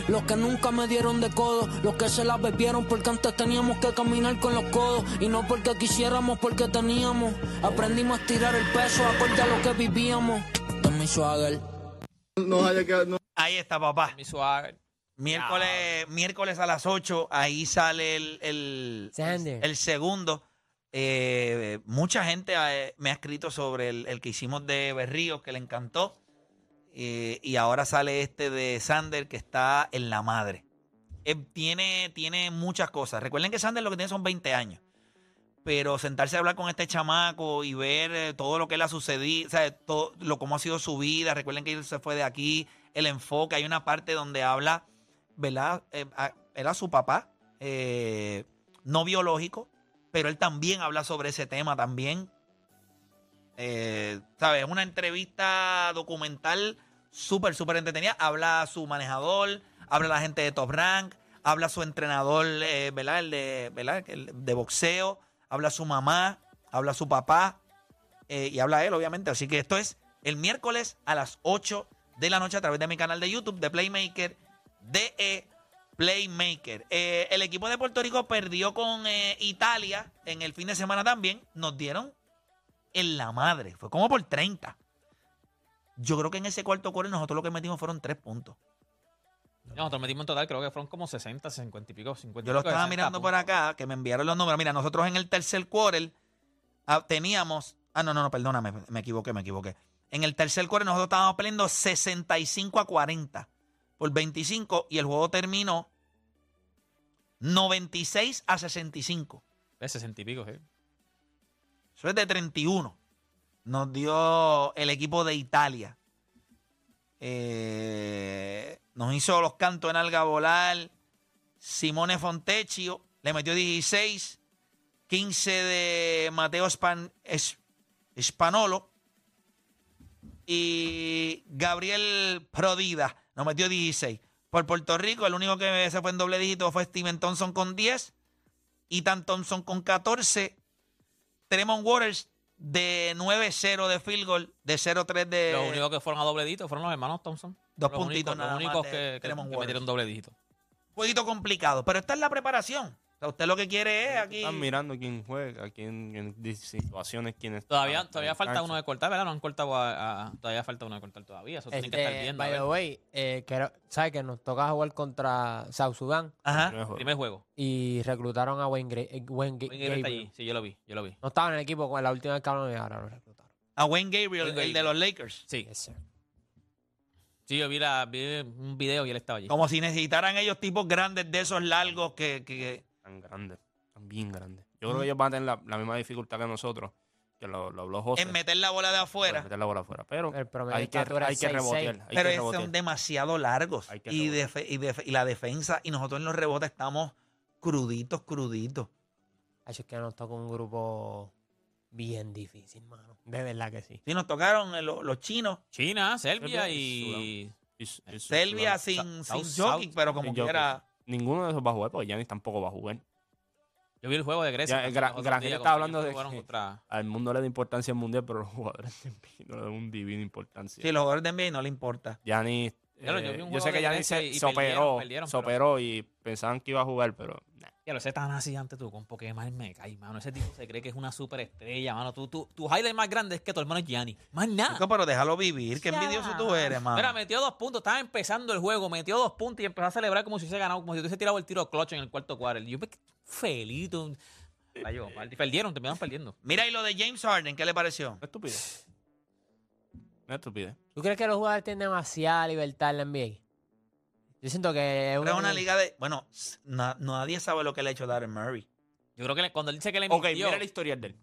Speaker 12: los que nunca me dieron de codo, los que se la bebieron porque antes teníamos que caminar con los codos y no porque quisiéramos, porque teníamos. Aprendimos a tirar el peso acorde a lo que vivíamos. Mi swagger.
Speaker 7: No haya que. No.
Speaker 2: Ahí está, papá.
Speaker 4: Mi.
Speaker 2: Miércoles, miércoles a las 8, ahí sale el, el,
Speaker 6: Sander.
Speaker 2: el segundo. Eh, mucha gente eh, me ha escrito sobre el, el que hicimos de Berríos, que le encantó. Eh, y ahora sale este de Sander, que está en la madre. Eh, tiene, tiene muchas cosas. Recuerden que Sander lo que tiene son 20 años. Pero sentarse a hablar con este chamaco y ver eh, todo lo que le ha sucedido, o sea, lo cómo ha sido su vida. Recuerden que él se fue de aquí, el enfoque. Hay una parte donde habla, ¿verdad? Eh, era su papá, eh, no biológico, pero él también habla sobre ese tema también. Eh, ¿Sabes? Una entrevista documental súper, súper entretenida. Habla su manejador, habla la gente de Top Rank, habla su entrenador, eh, ¿verdad? El de, ¿verdad? El de boxeo, habla su mamá, habla su papá eh, y habla él, obviamente. Así que esto es el miércoles a las 8 de la noche a través de mi canal de YouTube de Playmaker, DE Playmaker. Eh, el equipo de Puerto Rico perdió con eh, Italia en el fin de semana también. Nos dieron en la madre. Fue como por 30. Yo creo que en ese cuarto quarter nosotros lo que metimos fueron tres puntos.
Speaker 4: Nosotros metimos en total, creo que fueron como 60, 50 y pico, 50
Speaker 2: Yo lo estaba mirando por acá, que me enviaron los números. Mira, nosotros en el tercer quarter ah, teníamos. Ah, no, no, no, perdóname, me equivoqué, me equivoqué. En el tercer quarter nosotros estábamos peleando 65 a 40 por 25 y el juego terminó 96 a 65.
Speaker 4: Es 60 y pico, sí.
Speaker 2: Eso es de 31. Nos dio el equipo de Italia. Eh, nos hizo los cantos en alga volar. Simone Fontecchio le metió 16. 15 de Mateo Span, Spanolo. Y Gabriel Prodida nos metió 16. Por Puerto Rico, el único que se fue en doble dígito fue Steven Thompson con 10. Ethan Thompson con 14. Tremont Waters de 9-0 de field goal, de 0-3 de...
Speaker 4: Los únicos que fueron a doble dígito fueron los hermanos Thompson.
Speaker 2: Dos
Speaker 4: Los
Speaker 2: puntitos
Speaker 4: únicos-
Speaker 2: nada
Speaker 4: Los
Speaker 2: más
Speaker 4: únicos
Speaker 2: de
Speaker 4: que, que- que metieron doble dígito.
Speaker 2: jueguito complicado. Pero esta es la preparación. O sea, usted lo que quiere es aquí...
Speaker 3: Están mirando quién juega, quién en situaciones, quién está.
Speaker 4: Todavía, todavía falta
Speaker 3: cancha.
Speaker 4: uno de cortar, ¿verdad? No han cortado a, a- todavía falta uno de cortar todavía. Eso tienen que estar
Speaker 6: Este,
Speaker 4: viendo. a
Speaker 6: by the
Speaker 4: ver.
Speaker 6: way, eh, que- ¿sabes que nos toca jugar contra South Sudan?
Speaker 2: Ajá.
Speaker 3: Primer juego.
Speaker 4: Primer juego.
Speaker 6: Y reclutaron a Wayne, Gra- eh, Wayne Ga-
Speaker 4: Wayne Gabriel está
Speaker 6: Gabriel.
Speaker 4: allí. Sí, yo lo vi, yo lo vi.
Speaker 6: No estaba en el equipo con la última vez que hablamos y ahora lo reclutaron.
Speaker 2: A Wayne Gabriel,
Speaker 4: Wayne
Speaker 2: el de
Speaker 4: Gabriel.
Speaker 2: los Lakers.
Speaker 4: Sí,
Speaker 6: Yes, sir.
Speaker 4: sí, yo vi, la, vi un video y él estaba allí.
Speaker 2: Como si necesitaran ellos tipos grandes de esos largos que... que- que-
Speaker 3: Tan grandes, tan bien grandes. Yo creo que ellos van a tener la, la misma dificultad que nosotros, que lo, lo habló José.
Speaker 2: en meter la bola de afuera.
Speaker 3: meter la bola afuera. Pero
Speaker 6: El promedio
Speaker 3: hay que,
Speaker 6: estatura
Speaker 3: hay
Speaker 6: es
Speaker 3: que
Speaker 6: 6'6".
Speaker 3: rebotear. Hay
Speaker 2: Pero
Speaker 3: que
Speaker 2: esos
Speaker 3: rebotear.
Speaker 2: son demasiado largos.
Speaker 3: Hay que
Speaker 2: Y, defe- y, defe- y la defensa, y nosotros en los rebotes estamos cruditos, cruditos.
Speaker 6: Ay, Es que nos toca un grupo bien difícil, mano. De verdad que sí.
Speaker 2: Sí, nos tocaron eh, lo- los chinos.
Speaker 4: China, Serbia
Speaker 3: Serbia
Speaker 4: y...
Speaker 3: Y- y- y-
Speaker 2: Serbia
Speaker 3: Sudán.
Speaker 2: sin, sin Jokic,
Speaker 4: South-
Speaker 2: pero como
Speaker 3: sin Jokic.
Speaker 2: quiera.
Speaker 3: Ninguno de esos va a jugar, porque Giannis tampoco va a jugar.
Speaker 4: Yo vi el juego de Grecia.
Speaker 3: Ya, Gra- estaba hablando de
Speaker 4: jugaron
Speaker 3: que-
Speaker 4: contra-
Speaker 3: Al mundo le da importancia al mundial, pero los jugadores de NBA no le dan un divino importancia.
Speaker 2: Si los jugadores de NBA no le importa.
Speaker 4: Claro, yo
Speaker 3: eh, yo, sé que Giannis se,
Speaker 4: y
Speaker 3: se
Speaker 4: perdieron,
Speaker 3: operó,
Speaker 4: perdieron,
Speaker 3: se
Speaker 4: pero-
Speaker 3: operó y pensaban que iba a jugar, pero nah.
Speaker 4: Ya lo sé, tan así ante tú, con porque mal me cae, mano. Ese tipo se cree que es una superestrella, mano. Tu, tu, tu highlight más grande es que tu hermano es Gianni. Más nada.
Speaker 2: Chico, pero déjalo vivir. Qué envidioso tú eres, mano.
Speaker 4: Mira, metió dos puntos, estaba empezando el juego, metió dos puntos y empezó a celebrar como si se ganado, como si hubiese tirado el tiro clutch en el cuarto cuarto. Yo me quedé feliz. tú. Perdieron, terminaron perdiendo.
Speaker 2: Mira, y lo de James Harden, ¿qué le pareció?
Speaker 3: estupidez. Una estupidez.
Speaker 6: ¿Tú crees que los jugadores tienen demasiada libertad en la NBA? Yo siento que es
Speaker 2: Pero
Speaker 6: una,
Speaker 2: es una liga de. Bueno, na- nadie sabe lo que le ha hecho Darren Murray.
Speaker 4: Yo creo que le- cuando él dice que le
Speaker 3: Ok,
Speaker 4: mintió,
Speaker 3: mira la historia de él.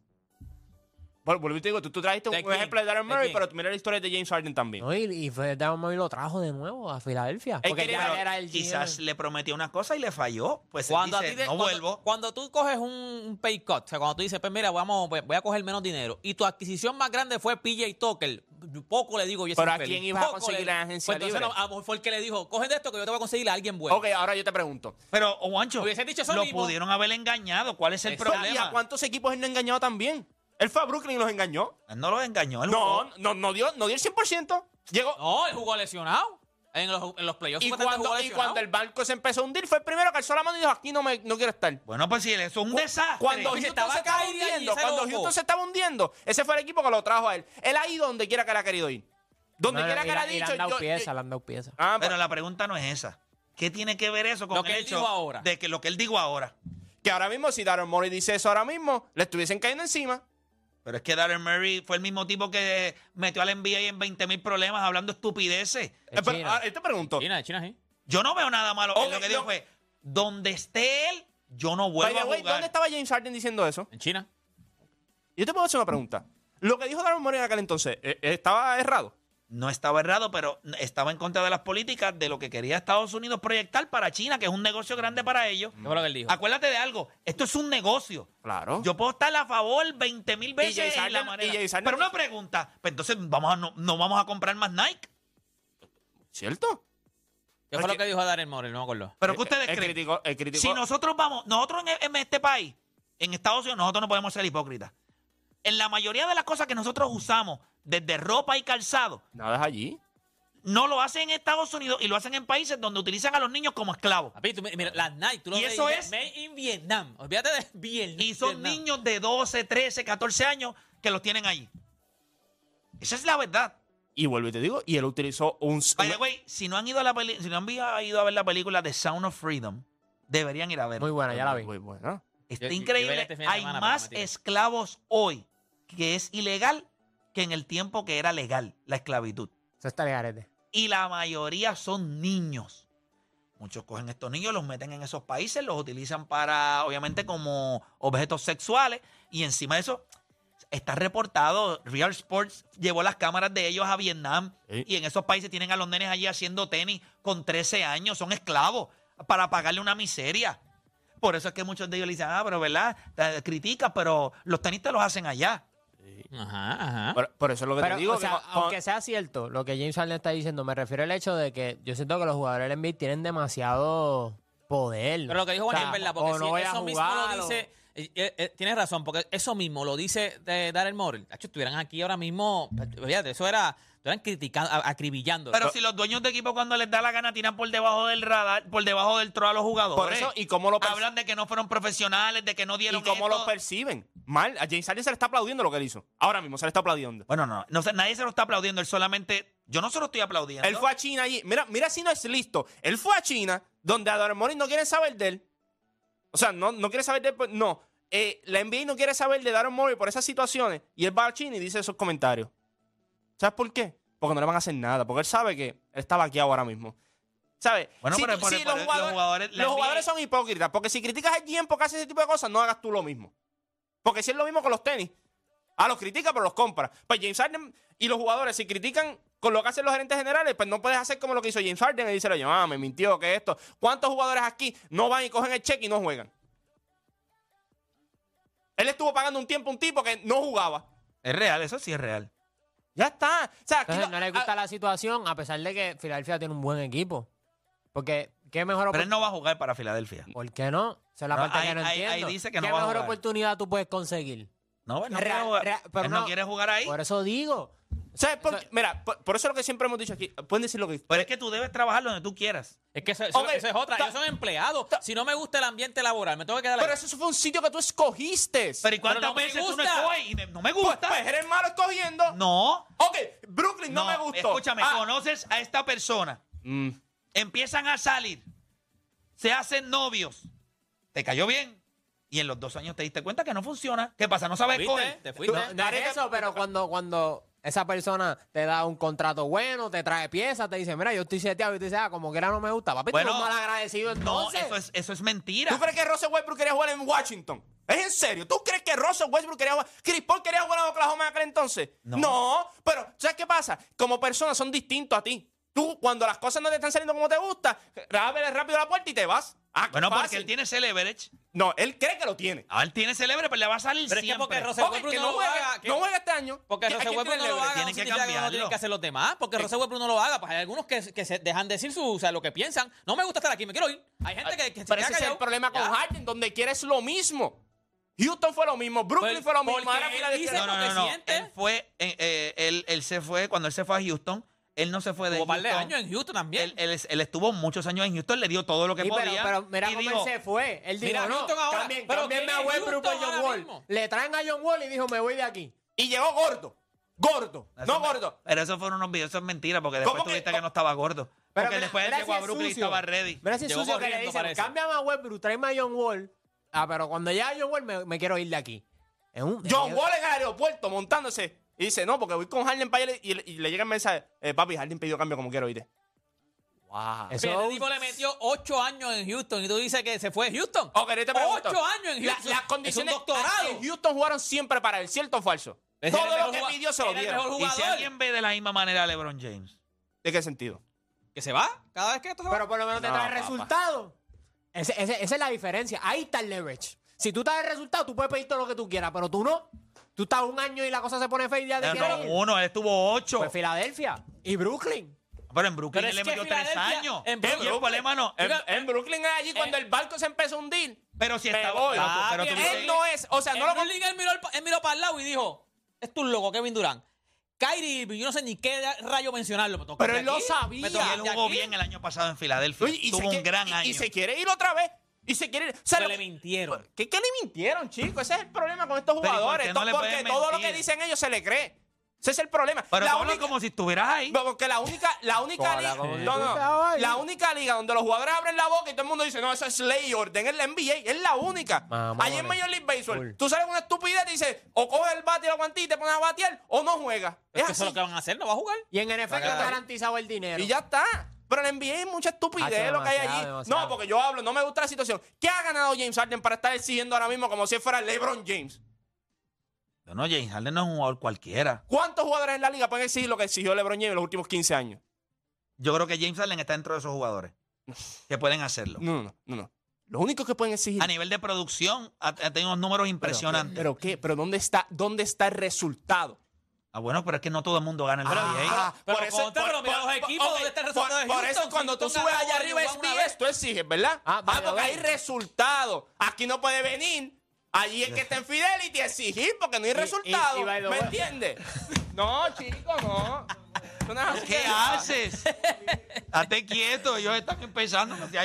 Speaker 3: Bueno, vuelvo y te digo, tú, tú trajiste un,
Speaker 4: ¿De
Speaker 3: un
Speaker 4: quién?
Speaker 3: ejemplo de Darren
Speaker 4: ¿De
Speaker 3: Murray,
Speaker 4: quién?
Speaker 3: pero tú mira la historia de James Harden también.
Speaker 6: No, y, y fue Darren Murray lo trajo de nuevo a Filadelfia.
Speaker 3: Él
Speaker 6: Porque ya
Speaker 3: pero
Speaker 6: era el
Speaker 2: Quizás
Speaker 6: GM.
Speaker 2: le prometió una cosa y le falló. Pues él
Speaker 4: cuando, a ti te-
Speaker 2: no
Speaker 4: cuando-
Speaker 2: vuelvo.
Speaker 4: cuando tú coges un, un pay cut, o sea, cuando tú dices, pues mira, vamos, voy a coger menos dinero, y tu adquisición más grande fue PJ Tucker, poco le digo yo.
Speaker 3: Pero ¿a
Speaker 4: feliz.
Speaker 3: quién ibas a conseguir
Speaker 4: le-
Speaker 3: en agencia
Speaker 4: Pues entonces,
Speaker 3: libre?
Speaker 4: no, a lo mejor fue el que le dijo, coge de esto que yo te voy a conseguir a alguien bueno.
Speaker 3: Ok, ahora yo te pregunto.
Speaker 2: Pero, Juancho,
Speaker 4: dicho eso
Speaker 2: lo
Speaker 4: mismo.
Speaker 2: pudieron haber engañado. ¿Cuál es el
Speaker 4: Exacto.
Speaker 3: ¿Y a
Speaker 2: problema?
Speaker 3: cuántos equipos él no ha engañado también? Él fue a Brooklyn y los engañó.
Speaker 2: Él no los engañó. él
Speaker 3: No,
Speaker 2: jugó.
Speaker 3: no, no dio, no dio el 100%. Llegó.
Speaker 4: No, él jugó lesionado. En los, en los playoffs
Speaker 3: Y cuando, y cuando el banco se empezó a hundir, fue el primero que alzó la mano y dijo, aquí no, me, no quiero estar.
Speaker 2: Bueno, pues sí, eso es un desastre.
Speaker 3: Cuando Houston
Speaker 4: estaba
Speaker 3: se estaba hundiendo,
Speaker 4: ese
Speaker 3: cuando
Speaker 4: loco.
Speaker 3: Houston se estaba hundiendo, ese fue el equipo que lo trajo a él. Él ha ido donde quiera que él ha querido ir. Donde
Speaker 6: No,
Speaker 3: quiera que él
Speaker 6: la-
Speaker 3: ha
Speaker 6: y le
Speaker 3: dicho.
Speaker 6: han dado pieza, le han dado pieza.
Speaker 3: Ah,
Speaker 2: Pero la pregunta no es esa. ¿Qué tiene que ver eso con
Speaker 4: Lo
Speaker 2: el
Speaker 4: que él
Speaker 2: hecho
Speaker 4: dijo ahora.
Speaker 2: de que lo que él dijo ahora?
Speaker 3: que ahora mismo, si Darren Murray dice eso ahora mismo, le estuviesen cayendo encima.
Speaker 2: Pero es que Darren Murray fue el mismo tipo que metió al NBA en 20 mil problemas hablando estupideces.
Speaker 6: Es
Speaker 3: Eh, pero, ah, él te pregunto.
Speaker 4: China, China, sí.
Speaker 2: Yo no veo nada malo.
Speaker 3: Ok,
Speaker 2: Él lo que dijo fue, donde esté él, yo no vuelvo a
Speaker 3: way,
Speaker 2: jugar.
Speaker 3: ¿dónde estaba James Harden diciendo eso?
Speaker 4: En China.
Speaker 3: Yo te puedo hacer una pregunta. Lo que dijo Darren Murray en aquel entonces, eh, ¿estaba errado?
Speaker 2: No estaba errado, pero estaba en contra de las políticas de lo que quería Estados Unidos proyectar para China, que es un negocio grande para ellos.
Speaker 4: ¿Qué fue lo que él dijo?
Speaker 2: Acuérdate de algo, esto es un negocio.
Speaker 3: Claro.
Speaker 2: Yo puedo estar a favor 20 mil veces en la manera. Pero una pregunta, pues entonces vamos a, no, no vamos a comprar más Nike.
Speaker 3: ¿Cierto?
Speaker 4: ¿Qué fue lo que dijo Darren Murray? No me acuerdo.
Speaker 2: Pero ¿qué
Speaker 3: Eh,
Speaker 2: ustedes
Speaker 3: él
Speaker 2: creen?
Speaker 3: criticó- él criticó-
Speaker 2: Si nosotros vamos, nosotros en, en este país, en Estados Unidos, nosotros no podemos ser hipócritas. En la mayoría de las cosas que nosotros usamos, desde ropa y calzado,
Speaker 3: Nada es allí.
Speaker 2: no lo hacen en Estados Unidos y lo hacen en países donde utilizan a los niños como esclavos.
Speaker 4: Papi, tú, mira, las Nike, tú lo
Speaker 2: Y
Speaker 4: ves,
Speaker 2: eso es-
Speaker 4: Made in Vietnam. Olvídate de Vietnam.
Speaker 2: Y son niños de 12, 13, 14 años que los tienen allí. Esa es la verdad.
Speaker 3: Y vuelvo y te digo, y él utilizó un...
Speaker 2: By the way, si no han ido a la peli- si no han ido a ver la película The Sound of Freedom, deberían ir a verla.
Speaker 6: Muy buena, ya la vi.
Speaker 3: Muy buena.
Speaker 2: Está
Speaker 4: Yo- yo- yo
Speaker 2: increíble.
Speaker 4: este
Speaker 2: Hay
Speaker 4: semana,
Speaker 2: más esclavos hoy que es ilegal que en el tiempo que era legal la esclavitud.
Speaker 6: Eso está legarete.
Speaker 2: Y la mayoría son niños. Muchos cogen estos niños, los meten en esos países, los utilizan para, obviamente, como objetos sexuales. Y encima de eso, está reportado, Real Sports llevó las cámaras de ellos a Vietnam.
Speaker 3: Sí.
Speaker 2: Y en esos países tienen a los nenes allí haciendo tenis con 13 años, son esclavos, para pagarle una miseria. Por eso es que muchos de ellos le dicen, ah, pero ¿verdad? Te criticas, pero los tenistas los hacen allá.
Speaker 4: Ajá, ajá.
Speaker 3: Por, por eso es lo que
Speaker 6: Pero,
Speaker 3: te digo.
Speaker 6: o sea, aunque sea cierto lo que James Harden está diciendo, me refiero al hecho de que yo siento que los jugadores del NBA tienen demasiado poder.
Speaker 4: Pero lo que dijo
Speaker 6: O
Speaker 4: Juan
Speaker 6: sea,
Speaker 4: es verdad,
Speaker 6: o
Speaker 4: porque
Speaker 6: no
Speaker 4: si
Speaker 6: a
Speaker 4: eso mismo lo
Speaker 6: o-
Speaker 4: dice. eh, eh, eh, tienes razón, porque eso mismo lo dice de Darren Morey. Tacho, estuvieran aquí ahora mismo. Fíjate, eso era. Estuvieran criticando, acribillando.
Speaker 2: Pero si los dueños de equipo cuando les da la gana tiran por debajo del radar, por debajo del tro a los jugadores.
Speaker 3: Por eso, ¿y cómo lo
Speaker 2: Hablan de que no fueron profesionales, de que no
Speaker 3: ¿Y
Speaker 2: dieron
Speaker 3: cómo
Speaker 2: esto.
Speaker 3: lo perciben? Mal. A James Harden se le está aplaudiendo lo que él hizo. Ahora mismo se le está aplaudiendo.
Speaker 2: Bueno, no, no sé, nadie se lo está aplaudiendo, él solamente, yo no se lo estoy aplaudiendo.
Speaker 3: Él fue a China allí. Mira, mira si no es listo. Él fue a China, donde a Darren Morey no quieren saber de él. O sea, no, no quiere saber de él. pues, No. Eh, la NBA no quiere saber de Darren Morey por esas situaciones. Y él va a China y dice esos comentarios. ¿Sabes por qué? Porque no le van a hacer nada. Porque él sabe que él está vaqueado ahora mismo. ¿Sabes?
Speaker 2: Bueno,
Speaker 3: Si
Speaker 2: pero
Speaker 3: tú-
Speaker 2: por-
Speaker 3: si los
Speaker 2: los
Speaker 3: jugadores, los jugadores son hipócritas. Porque si criticas al GM porque hace ese tipo de cosas, no hagas tú lo mismo. Porque si es lo mismo con los tenis. Ah, los critica, pero los compra. Pues James Harden y los jugadores, si critican con lo que hacen los gerentes generales, pues no puedes hacer como lo que hizo James Harden y dice, oye, ah, me mintió, que esto. ¿Cuántos jugadores aquí no van y cogen el cheque y no juegan? Él estuvo pagando un tiempo a un tipo que no jugaba.
Speaker 2: Es real, eso sí es real.
Speaker 3: Ya está. O sea, aquí
Speaker 6: Entonces,
Speaker 3: no-
Speaker 6: no le gusta la situación, a pesar de que Filadelfia tiene un buen equipo. Porque, ¿qué mejor
Speaker 2: Pero él no va a jugar para Filadelfia.
Speaker 6: ¿Por qué no? Esa es la
Speaker 2: No,
Speaker 6: parte
Speaker 2: ahí-
Speaker 6: que no
Speaker 2: ahí- ahí
Speaker 6: entiendo.
Speaker 2: dice que no
Speaker 6: ¿Qué
Speaker 2: va a
Speaker 6: mejor
Speaker 2: jugar.
Speaker 6: oportunidad tú puedes conseguir?
Speaker 2: No, él no, quiere, jugar,
Speaker 6: pero
Speaker 2: él no
Speaker 6: no-
Speaker 2: quiere jugar ahí.
Speaker 6: Por eso digo.
Speaker 3: ¿Sabes por qué? Mira, por, por eso es lo que siempre hemos dicho aquí. Pueden decir lo que
Speaker 2: Pero es que tú debes trabajar donde tú quieras.
Speaker 4: Es que eso, eso-
Speaker 3: Ok,
Speaker 4: eso es otra.
Speaker 3: ta-
Speaker 4: Ellos son empleados. Si no me gusta el ambiente laboral, me tengo que quedar
Speaker 3: Pero
Speaker 4: ahí.
Speaker 3: eso fue un sitio que tú escogiste.
Speaker 2: Pero ¿y cuántas
Speaker 4: no me
Speaker 2: veces tú no escoges y me- no me
Speaker 3: Pues,
Speaker 2: gusta?
Speaker 3: pues eres malo escogiendo.
Speaker 2: no.
Speaker 3: Ok, Brooklyn no, me gustó.
Speaker 2: Escúchame,
Speaker 3: Ah,
Speaker 2: conoces a esta persona,
Speaker 3: mm,
Speaker 2: empiezan a salir, se hacen novios, te cayó bien y en los dos años te diste cuenta que no funciona. ¿Qué pasa? No sabes
Speaker 4: ¿Viste?
Speaker 2: coger.
Speaker 4: Te fuiste.
Speaker 6: No, no es eso, pero cuando, cuando esa persona te da un contrato bueno, te trae piezas, te dice, mira, yo estoy seteado y tú dices, ah, como que era no me gusta. Papi,
Speaker 2: Bueno,
Speaker 6: tú eres mal agradecido
Speaker 2: No,
Speaker 6: entonces.
Speaker 2: eso es, eso es mentira.
Speaker 3: ¿Tú crees que Russell Westbrook quería jugar en Washington? ¿Es en serio? ¿Tú crees que Russell Westbrook quería jugar? ¿Chris Paul quería jugar en Oklahoma en aquel entonces?
Speaker 2: No.
Speaker 3: pero ¿sabes qué pasa? Como personas son distintos a ti. Tú, cuando las cosas no te están saliendo como te gusta, ábrele rápido la puerta y te vas. Ah,
Speaker 2: Bueno, porque
Speaker 3: fácil.
Speaker 2: él tiene ese leverage.
Speaker 3: No, él cree que lo tiene.
Speaker 2: Ah, él tiene ese leverage, pero le va a salir
Speaker 4: Pero es que
Speaker 2: siempre.
Speaker 4: porque Russell
Speaker 3: Ok,
Speaker 4: Westbrook
Speaker 3: que
Speaker 4: no,
Speaker 3: no
Speaker 4: lo
Speaker 3: juegue,
Speaker 4: haga. que-
Speaker 3: no juegue este año.
Speaker 4: Porque
Speaker 3: ¿A quién
Speaker 4: Russell Westbrook
Speaker 3: tiene
Speaker 4: no lo haga,
Speaker 2: Tienen
Speaker 4: no
Speaker 2: que
Speaker 4: que no
Speaker 2: cambiarlo.
Speaker 4: tienen que hacer los demás. Porque Russell Westbrook no lo haga. Pues hay algunos que, que se dejan decir su, o sea, lo que piensan. No me gusta estar aquí, me quiero ir. Hay gente que, que se
Speaker 3: Pero ese es el problema con
Speaker 4: Ya.
Speaker 3: Harden, donde quieres lo mismo. Houston fue lo mismo, Brooklyn
Speaker 4: Pues,
Speaker 3: fue lo mismo.
Speaker 4: porque
Speaker 3: ahora
Speaker 4: él dice
Speaker 2: No, no, no, no. Él fue, eh, eh, él, él se fue, cuando él se fue a Houston, él no se fue de
Speaker 4: un par de
Speaker 2: Houston.
Speaker 4: años en Houston también.
Speaker 2: Él, él, él estuvo muchos años en Houston, le dio todo lo que
Speaker 6: Sí, pero,
Speaker 2: podía.
Speaker 6: pero mira
Speaker 2: y
Speaker 6: cómo
Speaker 2: dijo,
Speaker 6: él se fue. Él dijo,
Speaker 4: Mira,
Speaker 6: no,
Speaker 4: Houston ahora,
Speaker 6: cambien,
Speaker 4: pero
Speaker 6: cámbienme
Speaker 4: ¿quién
Speaker 6: a
Speaker 4: es
Speaker 6: Westbrook por
Speaker 4: Houston
Speaker 6: John
Speaker 4: ahora
Speaker 6: Wall.
Speaker 4: mismo?
Speaker 6: Le traen a John Wall y dijo, me voy de aquí.
Speaker 3: Y llegó gordo. Gordo.
Speaker 2: Eso
Speaker 3: no
Speaker 2: me-
Speaker 3: gordo.
Speaker 2: Pero eso fueron unos videos, eso es mentira, porque después
Speaker 3: ¿Cómo que-
Speaker 2: tuviste que, no estaba gordo.
Speaker 6: Pero
Speaker 2: porque
Speaker 6: mira,
Speaker 2: después él
Speaker 6: mira
Speaker 2: llegó
Speaker 6: si
Speaker 2: a
Speaker 6: es
Speaker 2: Brooklyn y
Speaker 6: sucio.
Speaker 2: estaba ready.
Speaker 6: Mira si es
Speaker 4: Llegó
Speaker 6: sucio que le
Speaker 4: corriendo,
Speaker 6: dicen,
Speaker 4: parece.
Speaker 6: cámbiame a Westbrook, tráeme a John Wall. Ah, pero cuando llega John Wall me, me quiero ir de aquí. Es un,
Speaker 3: John
Speaker 6: es-
Speaker 3: Wall en el aeropuerto montándose. Y dice, no, porque voy con Harden para allá y, le- y le llega el mensaje. eh, papi, Harden pidió cambio como quiero irte. Wow.
Speaker 6: Eso
Speaker 4: Pero este tipo le metió ocho años en Houston y tú dices que se fue a Houston.
Speaker 3: Ok, yo te pregunto.
Speaker 4: Ocho años en
Speaker 3: La-
Speaker 4: Houston.
Speaker 3: las condiciones
Speaker 4: es un doctorado.
Speaker 3: en Houston jugaron siempre para él, ¿cierto o falso?
Speaker 4: Es
Speaker 3: Todo
Speaker 4: el
Speaker 3: lo
Speaker 4: mejor
Speaker 3: que pidió se lo
Speaker 4: era el
Speaker 3: dieron.
Speaker 4: mejor
Speaker 2: Y si
Speaker 4: jugador.
Speaker 2: alguien ve de la misma manera a LeBron James.
Speaker 3: ¿De qué sentido?
Speaker 4: Que se va cada vez que esto se va.
Speaker 6: Pero por lo menos te
Speaker 3: No,
Speaker 6: trae
Speaker 3: papá.
Speaker 6: resultados. Ese- ese- esa es la diferencia. Ahí está el leverage. Si tú traes resultados, tú puedes pedir todo lo que tú quieras, pero tú no. Tú estás un año y la cosa se pone fea y ya te
Speaker 2: No,
Speaker 6: ir.
Speaker 2: uno, él estuvo ocho.
Speaker 6: Pues Filadelfia y Brooklyn.
Speaker 2: pero en Brooklyn
Speaker 4: Pero
Speaker 2: él
Speaker 4: es
Speaker 2: le
Speaker 4: que
Speaker 2: metió tres
Speaker 4: Filadelfia-
Speaker 2: años.
Speaker 4: en
Speaker 2: ¿Qué?
Speaker 4: Brooklyn-
Speaker 2: Y.
Speaker 3: En,
Speaker 4: Mira,
Speaker 3: en Brooklyn es allí cuando el barco se empezó a hundir.
Speaker 2: Pero si estaba.
Speaker 3: voy.
Speaker 2: pero tú
Speaker 4: él
Speaker 2: viste-
Speaker 3: no es, o sea, no lo
Speaker 4: Brooklyn él miró, al- él miró para el lado y dijo, es tu loco, Kevin Durant. Kyrie Irving, yo no sé ni qué rayo mencionarlo. me tocó
Speaker 3: Pero
Speaker 4: de
Speaker 3: él lo sabía.
Speaker 4: me
Speaker 2: Y
Speaker 4: tocó
Speaker 2: él
Speaker 4: de
Speaker 2: jugó
Speaker 4: aquí.
Speaker 2: bien el año pasado en Filadelfia.
Speaker 3: Oye, y se
Speaker 2: Tuvo un
Speaker 3: quiere-
Speaker 2: gran
Speaker 3: y-
Speaker 2: año.
Speaker 3: Y se quiere ir otra vez. Y se quiere. o sea,
Speaker 4: Se
Speaker 3: lo-
Speaker 4: le mintieron.
Speaker 3: ¿Qué, qué le mintieron, chicos? Ese es el problema con estos
Speaker 2: Pero ¿y por
Speaker 3: jugadores.
Speaker 2: no
Speaker 3: porque todo lo que dicen ellos se le cree. Ese es el problema.
Speaker 2: Pero
Speaker 3: la única,
Speaker 2: como si estuvieras ahí.
Speaker 3: porque la única, la única liga. No, no. La única liga donde los jugadores abren la boca y todo el mundo dice, no, eso es ley y orden. Es la NBA. Es la única.
Speaker 6: Mamones.
Speaker 3: Allí en Major League Baseball, tú sales una estupidez y dices, o coges el bate y lo guantí y te pones a batear, o no juegas.
Speaker 4: Es
Speaker 3: Es
Speaker 4: que eso es lo que van a hacer, no va a jugar.
Speaker 6: Y en NFL
Speaker 4: que-
Speaker 6: garantizado el dinero.
Speaker 3: Y ya está. Pero en NBA hay mucha estupidez
Speaker 6: Hacho,
Speaker 3: lo que hay allí.
Speaker 6: demasiado.
Speaker 3: No, porque yo hablo, no me gusta la situación. ¿Qué ha ganado James Harden para estar exigiendo ahora mismo como si fuera LeBron James?
Speaker 2: No, no, James Harden no es un jugador cualquiera.
Speaker 3: ¿Cuántos jugadores en la liga pueden exigir lo que exigió LeBron James en los últimos 15 años?
Speaker 2: Yo creo que James Harden está dentro de esos jugadores que pueden hacerlo.
Speaker 3: No, no, no, no. Lo único que pueden exigir.
Speaker 2: A nivel de producción, ha, tenido unos números impresionantes.
Speaker 3: ¿Pero qué? ¿Pero dónde está, dónde está el resultado?
Speaker 2: Ah, bueno, pero es que no todo el mundo gana en la
Speaker 3: Ah,
Speaker 2: NBA.
Speaker 4: Pero contra, pero mira los equipos,
Speaker 3: ok,
Speaker 4: ¿dónde está el
Speaker 3: por-
Speaker 4: resultado de
Speaker 3: Por
Speaker 4: Houston?
Speaker 3: eso cuando tú subes allá arriba SBS,
Speaker 4: vez.
Speaker 3: tú exiges, ¿verdad?
Speaker 6: Ah,
Speaker 3: Ah, porque
Speaker 6: way.
Speaker 3: hay resultados. Aquí no puede venir. Allí es que está en Fidelity exigir porque no hay resultados. ¿Me entiendes? No, chico, no.
Speaker 2: ¿Qué haces? Estate quieto, ellos están empezando. No
Speaker 3: pero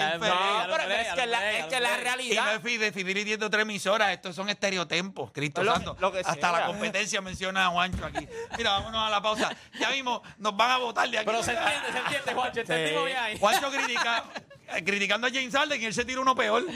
Speaker 3: es que, la, es que la
Speaker 4: creo.
Speaker 2: Y no
Speaker 3: realidad.
Speaker 2: es de Fidelity y otra emisora, estos son estereotempos, Cristo
Speaker 3: Lo-
Speaker 2: Santo.
Speaker 3: lo que
Speaker 2: Hasta
Speaker 3: sea.
Speaker 2: la competencia menciona a Juancho aquí. Mira, vámonos a la pausa. Ya mismo nos van a votar de aquí.
Speaker 4: Pero se entiende, se entiende, Juancho. Entendimos bien ahí.
Speaker 2: Juancho critica- criticando a James Harden y él se tira uno peor.